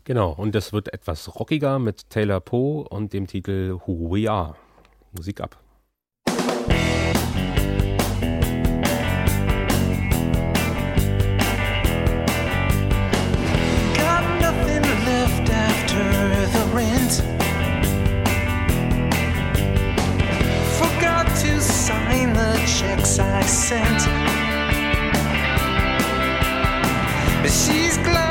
Genau, und das wird etwas rockiger mit Taylor Poe und dem Titel Who We Are. Musik ab. Forgot to sign the checks I sent. She's glad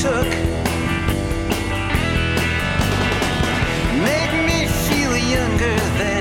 took. Made me feel younger than.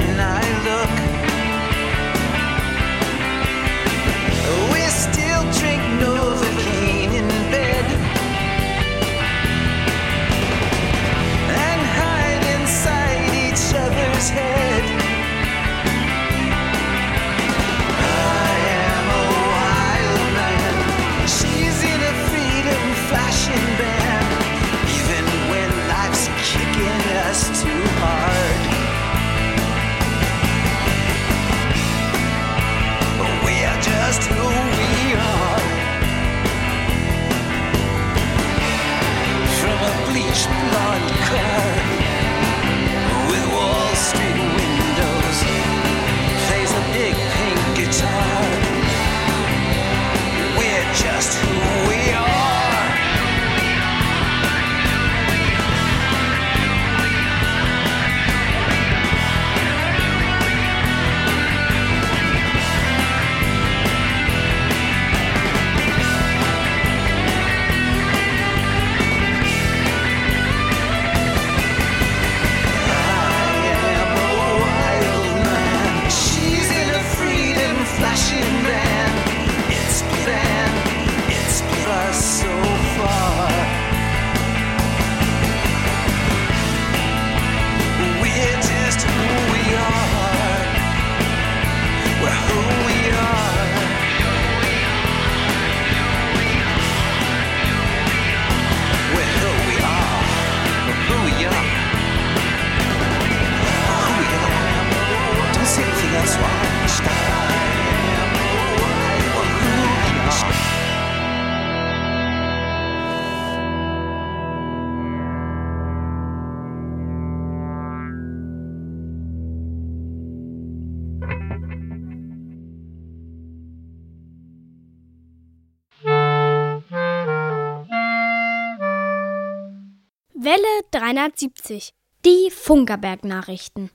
370. Die Funkerberg-Nachrichten.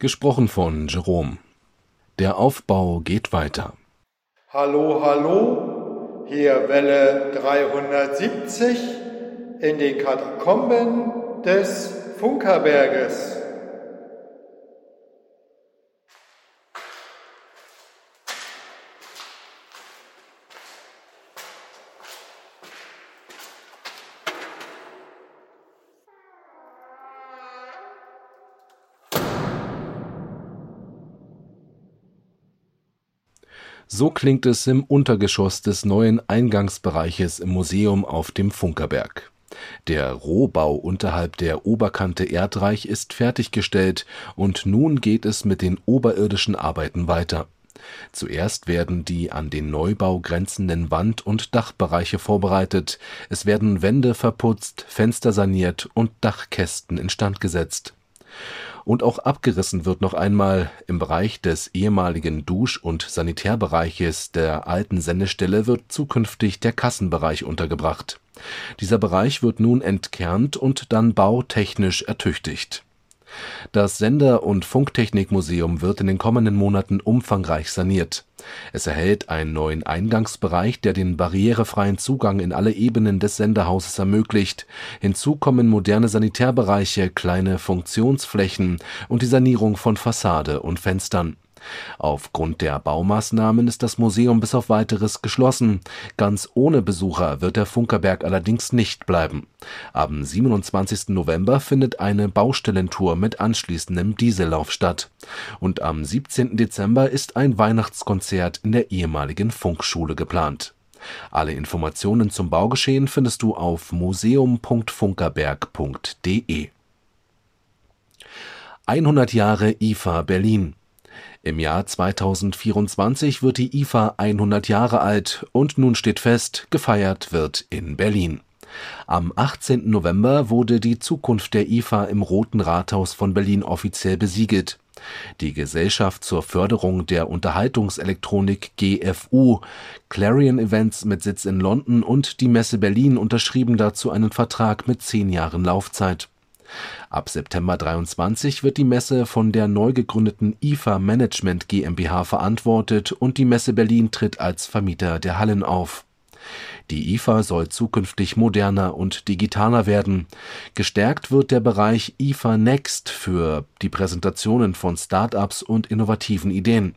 Gesprochen von Jerome. Der Aufbau geht weiter. Hallo, hallo, hier Welle 370 in den Katakomben des Funkerberges. So klingt es im Untergeschoss des neuen Eingangsbereiches im Museum auf dem Funkerberg. Der Rohbau unterhalb der Oberkante Erdreich ist fertiggestellt und nun geht es mit den oberirdischen Arbeiten weiter. Zuerst werden die an den Neubau grenzenden Wand- und Dachbereiche vorbereitet. Es werden Wände verputzt, Fenster saniert und Dachkästen instand gesetzt. Und auch abgerissen wird noch einmal. Im Bereich des ehemaligen Dusch- und Sanitärbereiches der alten Sendestelle wird zukünftig der Kassenbereich untergebracht. Dieser Bereich wird nun entkernt und dann bautechnisch ertüchtigt. Das Sender- und Funktechnikmuseum wird in den kommenden Monaten umfangreich saniert. Es erhält einen neuen Eingangsbereich, der den barrierefreien Zugang in alle Ebenen des Senderhauses ermöglicht. Hinzu kommen moderne Sanitärbereiche, kleine Funktionsflächen und die Sanierung von Fassade und Fenstern. Aufgrund der Baumaßnahmen ist das Museum bis auf weiteres geschlossen. Ganz ohne Besucher wird der Funkerberg allerdings nicht bleiben. Am 27. November findet eine Baustellentour mit anschließendem Diesellauf statt. Und am 17. Dezember ist ein Weihnachtskonzert in der ehemaligen Funkschule geplant. Alle Informationen zum Baugeschehen findest du auf museum.funkerberg.de. 100 Jahre IFA Berlin. Im Jahr 2024 wird die IFA 100 Jahre alt und nun steht fest, gefeiert wird in Berlin. Am 18. November wurde die Zukunft der IFA im Roten Rathaus von Berlin offiziell besiegelt. Die Gesellschaft zur Förderung der Unterhaltungselektronik GFU, Clarion Events mit Sitz in London und die Messe Berlin unterschrieben dazu einen Vertrag mit zehn Jahren Laufzeit. Ab September 23 wird die Messe von der neu gegründeten IFA Management GmbH verantwortet und die Messe Berlin tritt als Vermieter der Hallen auf. Die IFA soll zukünftig moderner und digitaler werden. Gestärkt wird der Bereich IFA Next für die Präsentationen von Start-ups und innovativen Ideen.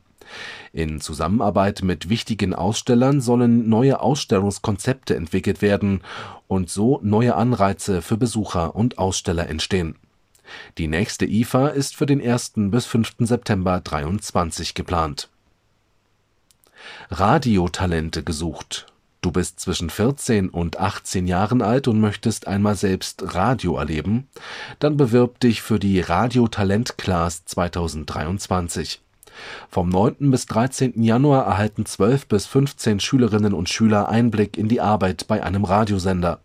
In Zusammenarbeit mit wichtigen Ausstellern sollen neue Ausstellungskonzepte entwickelt werden und so neue Anreize für Besucher und Aussteller entstehen. Die nächste IFA ist für den 1. bis 5. September 23 geplant. Radiotalente gesucht. Du bist zwischen 14 und 18 Jahren alt und möchtest einmal selbst Radio erleben? Dann bewirb dich für die Radiotalent Class 2023. Vom 9. bis 13. Januar erhalten 12 bis 15 Schülerinnen und Schüler Einblick in die Arbeit bei einem Radiosender.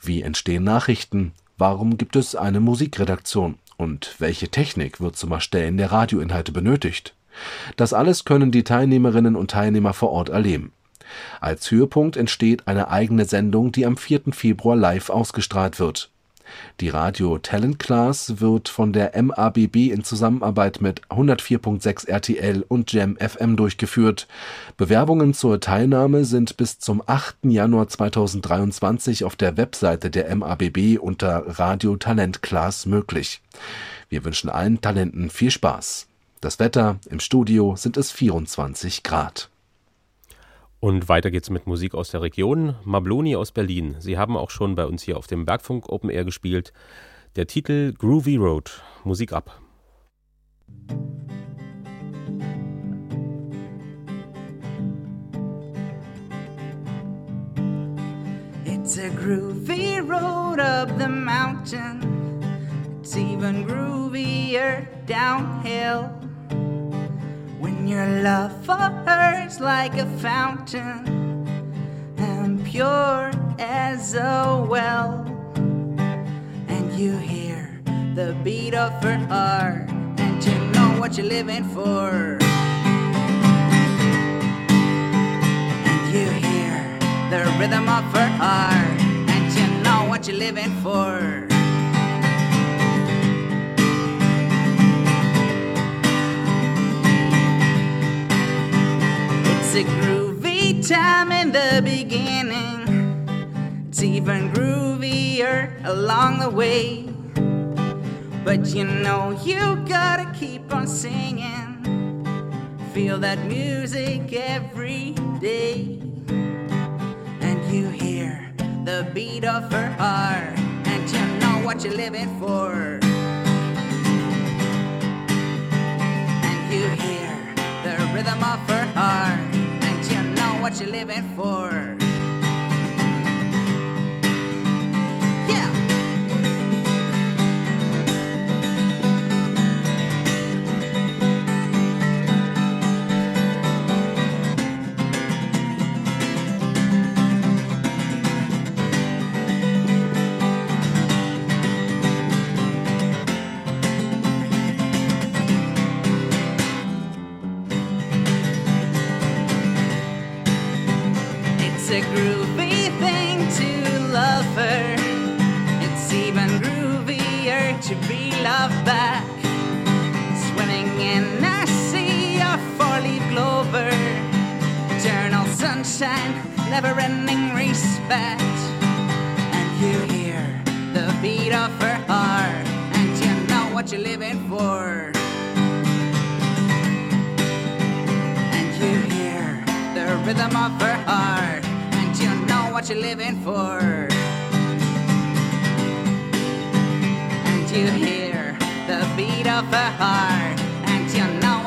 Wie entstehen Nachrichten? Warum gibt es eine Musikredaktion? Und welche Technik wird zum Erstellen der Radioinhalte benötigt? Das alles können die Teilnehmerinnen und Teilnehmer vor Ort erleben. Als Höhepunkt entsteht eine eigene Sendung, die am 4. Februar live ausgestrahlt wird. Die Radio Talent Class wird von der MABB in Zusammenarbeit mit 104.6 RTL und Jam FM durchgeführt. Bewerbungen zur Teilnahme sind bis zum 8. Januar 2023 auf der Webseite der MABB unter Radio Talent Class möglich. Wir wünschen allen Talenten viel Spaß. Das Wetter im Studio sind es 24 Grad. Und weiter geht's mit Musik aus der Region. Mabloni aus Berlin. Sie haben auch schon bei uns hier auf dem Bergfunk Open Air gespielt. Der Titel Groovy Road. Musik ab. It's a groovy road up the mountain. It's even groovier downhill. When your love her's like a fountain and pure as a well. And you hear the beat of her heart, and you know what you're living for. And you hear the rhythm of her heart, and you know what you're living for. It's a groovy time in the beginning. It's even groovier along the way. But you know you gotta keep on singing. Feel that music every day. And you hear the beat of her heart. And you know what you're living for. And you hear the rhythm of her heart what you're living for.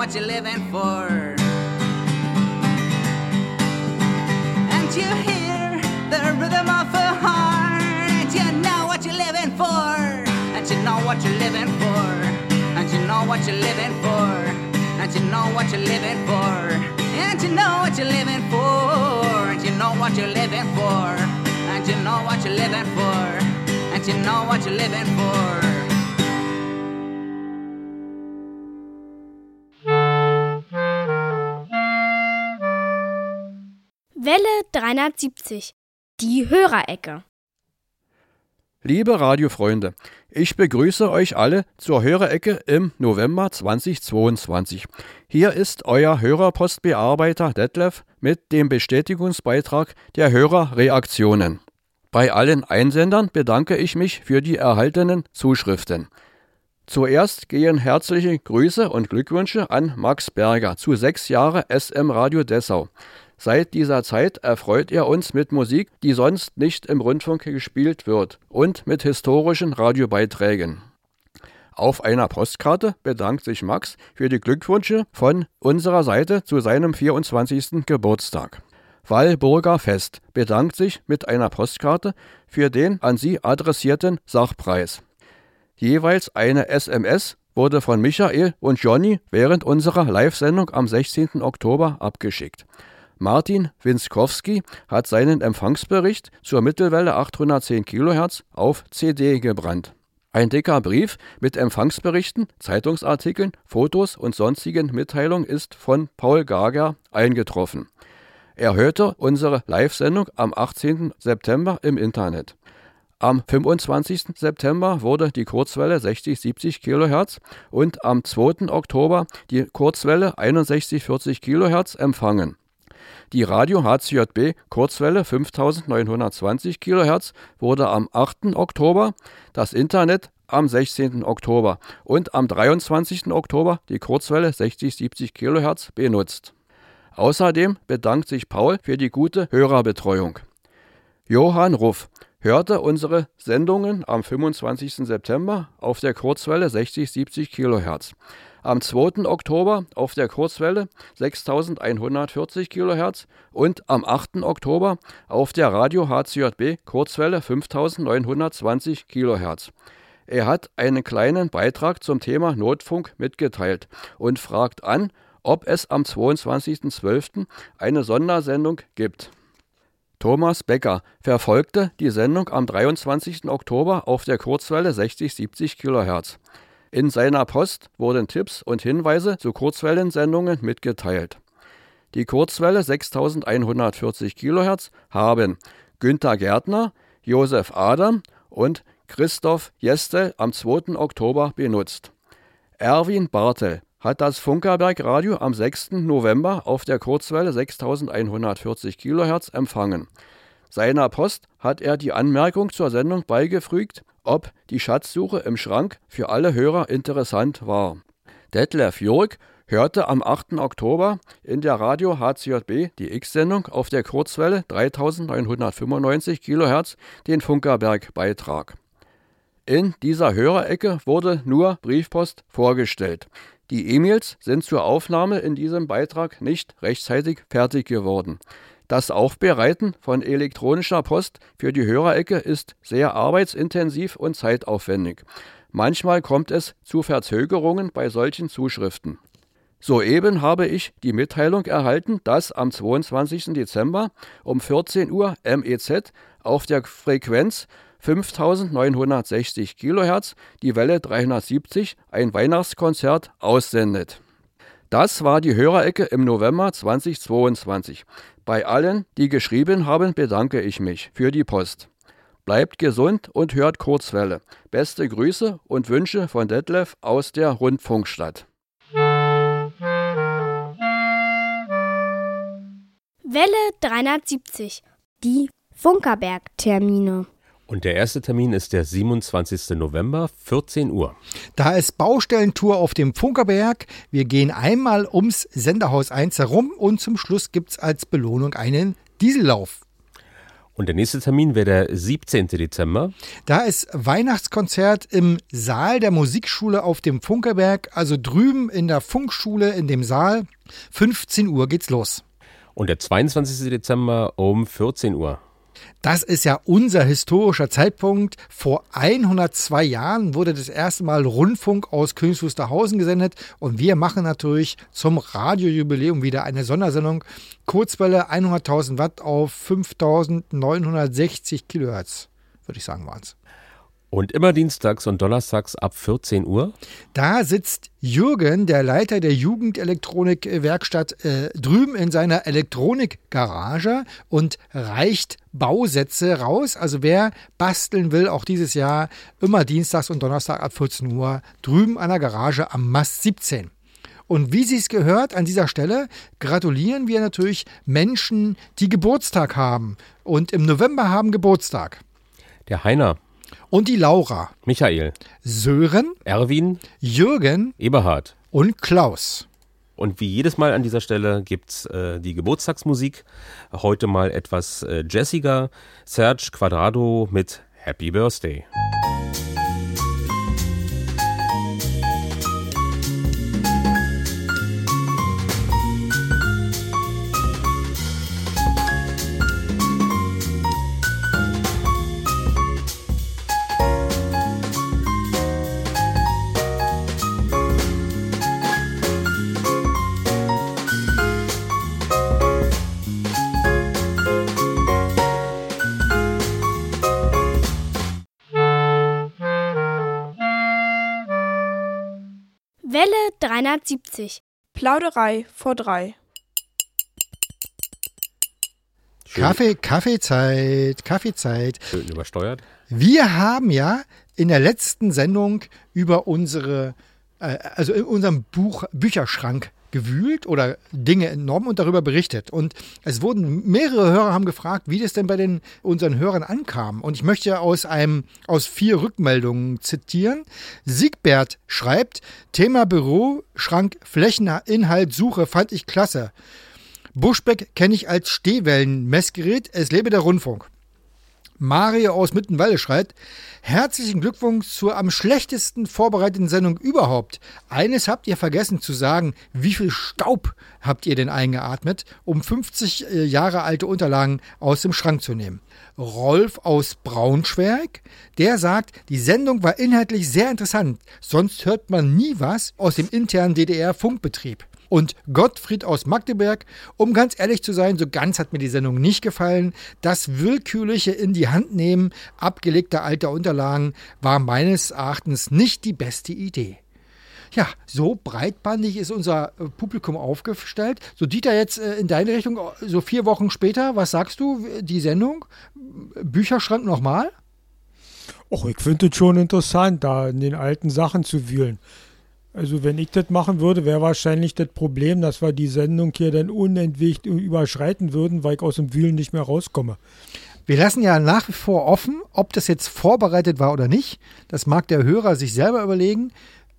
What you're living for. And you hear the rhythm of her heart, and you know what you're living for. And you know what you're living for. And you know what you're living for. And you know what you're living for. And you know what you're living for. And you know what you're living for. And you know what you're living for. And you know what you're living for. 370. Die Hörerecke. Liebe Radiofreunde, ich begrüße euch alle zur Hörerecke im November 2022. Hier ist euer Hörerpostbearbeiter Detlef mit dem Bestätigungsbeitrag der Hörerreaktionen. Bei allen Einsendern bedanke ich mich für die erhaltenen Zuschriften. Zuerst gehen herzliche Grüße und Glückwünsche an Max Berger zu sechs Jahre SM Radio Dessau. Seit dieser Zeit erfreut er uns mit Musik, die sonst nicht im Rundfunk gespielt wird, und mit historischen Radiobeiträgen. Auf einer Postkarte bedankt sich Max für die Glückwünsche von unserer Seite zu seinem 24. Geburtstag. Wallburger Fest bedankt sich mit einer Postkarte für den an sie adressierten Sachpreis. Jeweils eine SMS wurde von Michael und Johnny während unserer Live-Sendung am 16. Oktober abgeschickt. Martin Winskowski hat seinen Empfangsbericht zur Mittelwelle 810 kHz auf CD gebrannt. Ein dicker Brief mit Empfangsberichten, Zeitungsartikeln, Fotos und sonstigen Mitteilungen ist von Paul Gager eingetroffen. Er hörte unsere Live-Sendung am 18. September im Internet. Am 25. September wurde die Kurzwelle 60-70 kHz und am 2. Oktober die Kurzwelle 61-40 kHz empfangen. Die Radio HCJB Kurzwelle 5920 kHz wurde am 8. Oktober, das Internet am 16. Oktober und am 23. Oktober die Kurzwelle 60-70 kHz benutzt. Außerdem bedankt sich Paul für die gute Hörerbetreuung. Johann Ruff hörte unsere Sendungen am 25. September auf der Kurzwelle 60-70 kHz. Am 2. Oktober auf der Kurzwelle 6140 kHz und am 8. Oktober auf der Radio HCJB Kurzwelle 5920 kHz. Er hat einen kleinen Beitrag zum Thema Notfunk mitgeteilt und fragt an, ob es am 22.12. eine Sondersendung gibt. Thomas Becker verfolgte die Sendung am 23. Oktober auf der Kurzwelle 60-70 kHz. In seiner Post wurden Tipps und Hinweise zu Kurzwellensendungen mitgeteilt. Die Kurzwelle 6140 kHz haben Günter Gärtner, Josef Adam und Christoph Jestel am 2. Oktober benutzt. Erwin Bartel hat das Funkerberg Radio am 6. November auf der Kurzwelle 6140 kHz empfangen. Seiner Post hat er die Anmerkung zur Sendung beigefügt, ob die Schatzsuche im Schrank für alle Hörer interessant war. Detlef Jörg hörte am 8. Oktober in der Radio HCJB die X-Sendung auf der Kurzwelle 3995 kHz den Funkerberg-Beitrag. In dieser Hörerecke wurde nur Briefpost vorgestellt. Die E-Mails sind zur Aufnahme in diesem Beitrag nicht rechtzeitig fertig geworden. Das Aufbereiten von elektronischer Post für die Hörerecke ist sehr arbeitsintensiv und zeitaufwendig. Manchmal kommt es zu Verzögerungen bei solchen Zuschriften. Soeben habe ich die Mitteilung erhalten, dass am 22. Dezember um 14 Uhr MEZ auf der Frequenz 5960 kHz die Welle 370 ein Weihnachtskonzert aussendet. Das war die Hörerecke im November 2022. Bei allen, die geschrieben haben, bedanke ich mich für die Post. Bleibt gesund und hört Kurzwelle. Beste Grüße und Wünsche von Detlef aus der Rundfunkstadt. Welle 370. Die Funkerberg-Termine. Und der erste Termin ist der 27. November, 14 Uhr. Da ist Baustellentour auf dem Funkerberg. Wir gehen einmal ums Senderhaus 1 herum und zum Schluss gibt's als Belohnung einen Diesellauf. Und der nächste Termin wäre der 17. Dezember. Da ist Weihnachtskonzert im Saal der Musikschule auf dem Funkerberg, also drüben in der Funkschule in dem Saal. 15 Uhr geht's los. Und der 22. Dezember um 14 Uhr. Das ist ja unser historischer Zeitpunkt. Vor 102 Jahren wurde das erste Mal Rundfunk aus Königs Wusterhausen gesendet und wir machen natürlich zum Radiojubiläum wieder eine Sondersendung. Kurzwelle 100.000 Watt auf 5.960 Kilohertz, würde ich sagen, waren es. Und immer dienstags und donnerstags ab 14 Uhr. Da sitzt Jürgen, der Leiter der Jugendelektronik-Werkstatt, äh, drüben in seiner Elektronikgarage und reicht Bausätze raus. Also wer basteln will, auch dieses Jahr immer dienstags und donnerstag ab 14 Uhr drüben an der Garage am Mast 17. Und wie Sie es gehört, an dieser Stelle gratulieren wir natürlich Menschen, die Geburtstag haben und im November haben Geburtstag. Der Heiner, Und die Laura, Michael, Sören, Erwin, Jürgen Eberhard. und Klaus. Und wie jedes Mal an dieser Stelle gibt's äh, die Geburtstagsmusik. Heute mal etwas äh, jazziger. Serge Quadrado mit Happy Birthday. Welle 370. Plauderei vor drei. Schön, Kaffee, Kaffeezeit, Kaffeezeit. schön übersteuert. Wir haben ja in der letzten Sendung über unsere, äh, also in unserem Buch, Bücherschrank gewühlt oder Dinge entnommen und darüber berichtet. Und es wurden mehrere Hörer haben gefragt, wie das denn bei den unseren Hörern ankam. Und ich möchte aus einem aus vier Rückmeldungen zitieren. Siegbert schreibt: Thema Büroschrank Flächeninhalt Suche fand ich klasse. Buschbeck kenne ich als Stehwellenmessgerät. Es lebe der Rundfunk. Mario aus Mittenwalde schreibt, herzlichen Glückwunsch zur am schlechtesten vorbereiteten Sendung überhaupt. Eines habt ihr vergessen zu sagen, wie viel Staub habt ihr denn eingeatmet, um 50 äh, Jahre alte Unterlagen aus dem Schrank zu nehmen. Rolf aus Braunschweig, der sagt, die Sendung war inhaltlich sehr interessant, sonst hört man nie was aus dem internen DDR-Funkbetrieb. Und Gottfried aus Magdeburg, um ganz ehrlich zu sein, so ganz hat mir die Sendung nicht gefallen. Das willkürliche in die Hand nehmen abgelegter alter Unterlagen war meines Erachtens nicht die beste Idee. Ja, so breitbandig ist unser äh, Publikum aufgestellt. So, Dieter, jetzt äh, in deine Richtung, äh, so vier Wochen später, was sagst du, die Sendung? Bücherschrank nochmal? Och, ich finde es schon interessant, da in den alten Sachen zu wühlen. Also wenn ich das machen würde, wäre wahrscheinlich das Problem, dass wir die Sendung hier dann unentwegt überschreiten würden, weil ich aus dem Wühlen nicht mehr rauskomme. Wir lassen ja nach wie vor offen, ob das jetzt vorbereitet war oder nicht. Das mag der Hörer sich selber überlegen.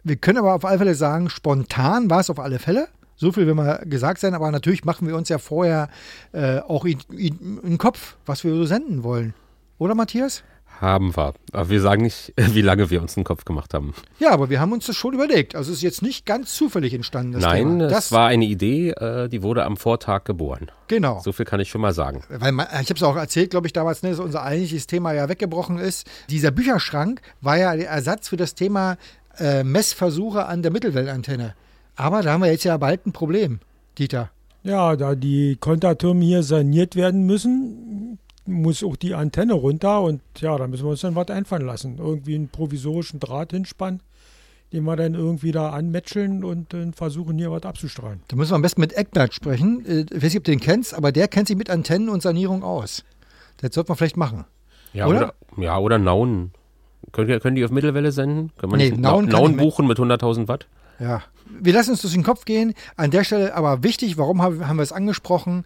Wir können aber auf alle Fälle sagen, spontan war es auf alle Fälle. So viel will mal gesagt sein, aber natürlich machen wir uns ja vorher äh, auch in, in, den Kopf, was wir so senden wollen. Oder Matthias? Haben wir. Aber wir sagen nicht, wie lange wir uns den Kopf gemacht haben. Ja, aber wir haben uns das schon überlegt. Also es ist jetzt nicht ganz zufällig entstanden. Das Nein, Thema. das war eine Idee, äh, die wurde am Vortag geboren. Genau. So viel kann ich schon mal sagen. Weil man, ich habe es auch erzählt, glaube ich, damals, ne, dass unser eigentliches Thema ja weggebrochen ist. Dieser Bücherschrank war ja der Ersatz für das Thema äh, Messversuche an der Mittelwellantenne. Aber da haben wir jetzt ja bald ein Problem, Dieter. Ja, da die Kontertürme hier saniert werden müssen, muss auch die Antenne runter und ja, da müssen wir uns dann was einfallen lassen. Irgendwie einen provisorischen Draht hinspannen, den wir dann irgendwie da anmetscheln und dann versuchen hier was abzustrahlen. Da müssen wir am besten mit Eckbert sprechen. Äh, Ich weiß nicht, ob du den kennst, aber der kennt sich mit Antennen und Sanierung aus. Das sollte man vielleicht machen. Ja, Oder? oder, ja, oder Nauen. Können, die- können die auf Mittelwelle senden? Können wir Nee, nicht Nauen Nauen, buchen mit 100.000 Watt? Ja. Wir lassen uns durch den Kopf gehen. An der Stelle aber wichtig, warum haben haben wir es angesprochen?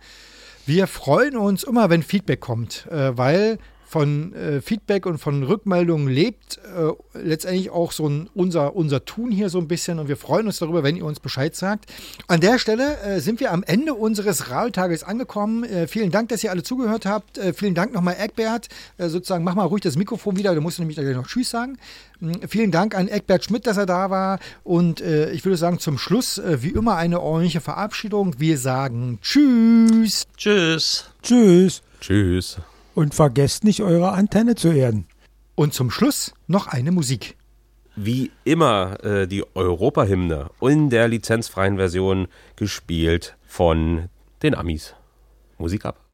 Wir freuen uns immer, wenn Feedback kommt, äh, weil von äh, Feedback und von Rückmeldungen lebt äh, letztendlich auch so ein, unser, unser Tun hier so ein bisschen und wir freuen uns darüber, wenn ihr uns Bescheid sagt. An der Stelle äh, sind wir am Ende unseres Radiotages angekommen. Äh, vielen Dank, dass ihr alle zugehört habt. Äh, vielen Dank nochmal, Eckbert. Äh, sozusagen, mach mal ruhig das Mikrofon wieder, du musst nämlich gleich noch Tschüss sagen. Mm, Vielen Dank an Eckbert Schmidt, dass er da war. Und äh, ich würde sagen, zum Schluss, äh, wie immer, eine ordentliche Verabschiedung. Wir sagen Tschüss. Tschüss. Tschüss. Tschüss. Und vergesst nicht, eure Antenne zu erden. Und zum Schluss noch eine Musik. Wie immer äh, die Europahymne in der lizenzfreien Version gespielt von den Amis. Musik ab.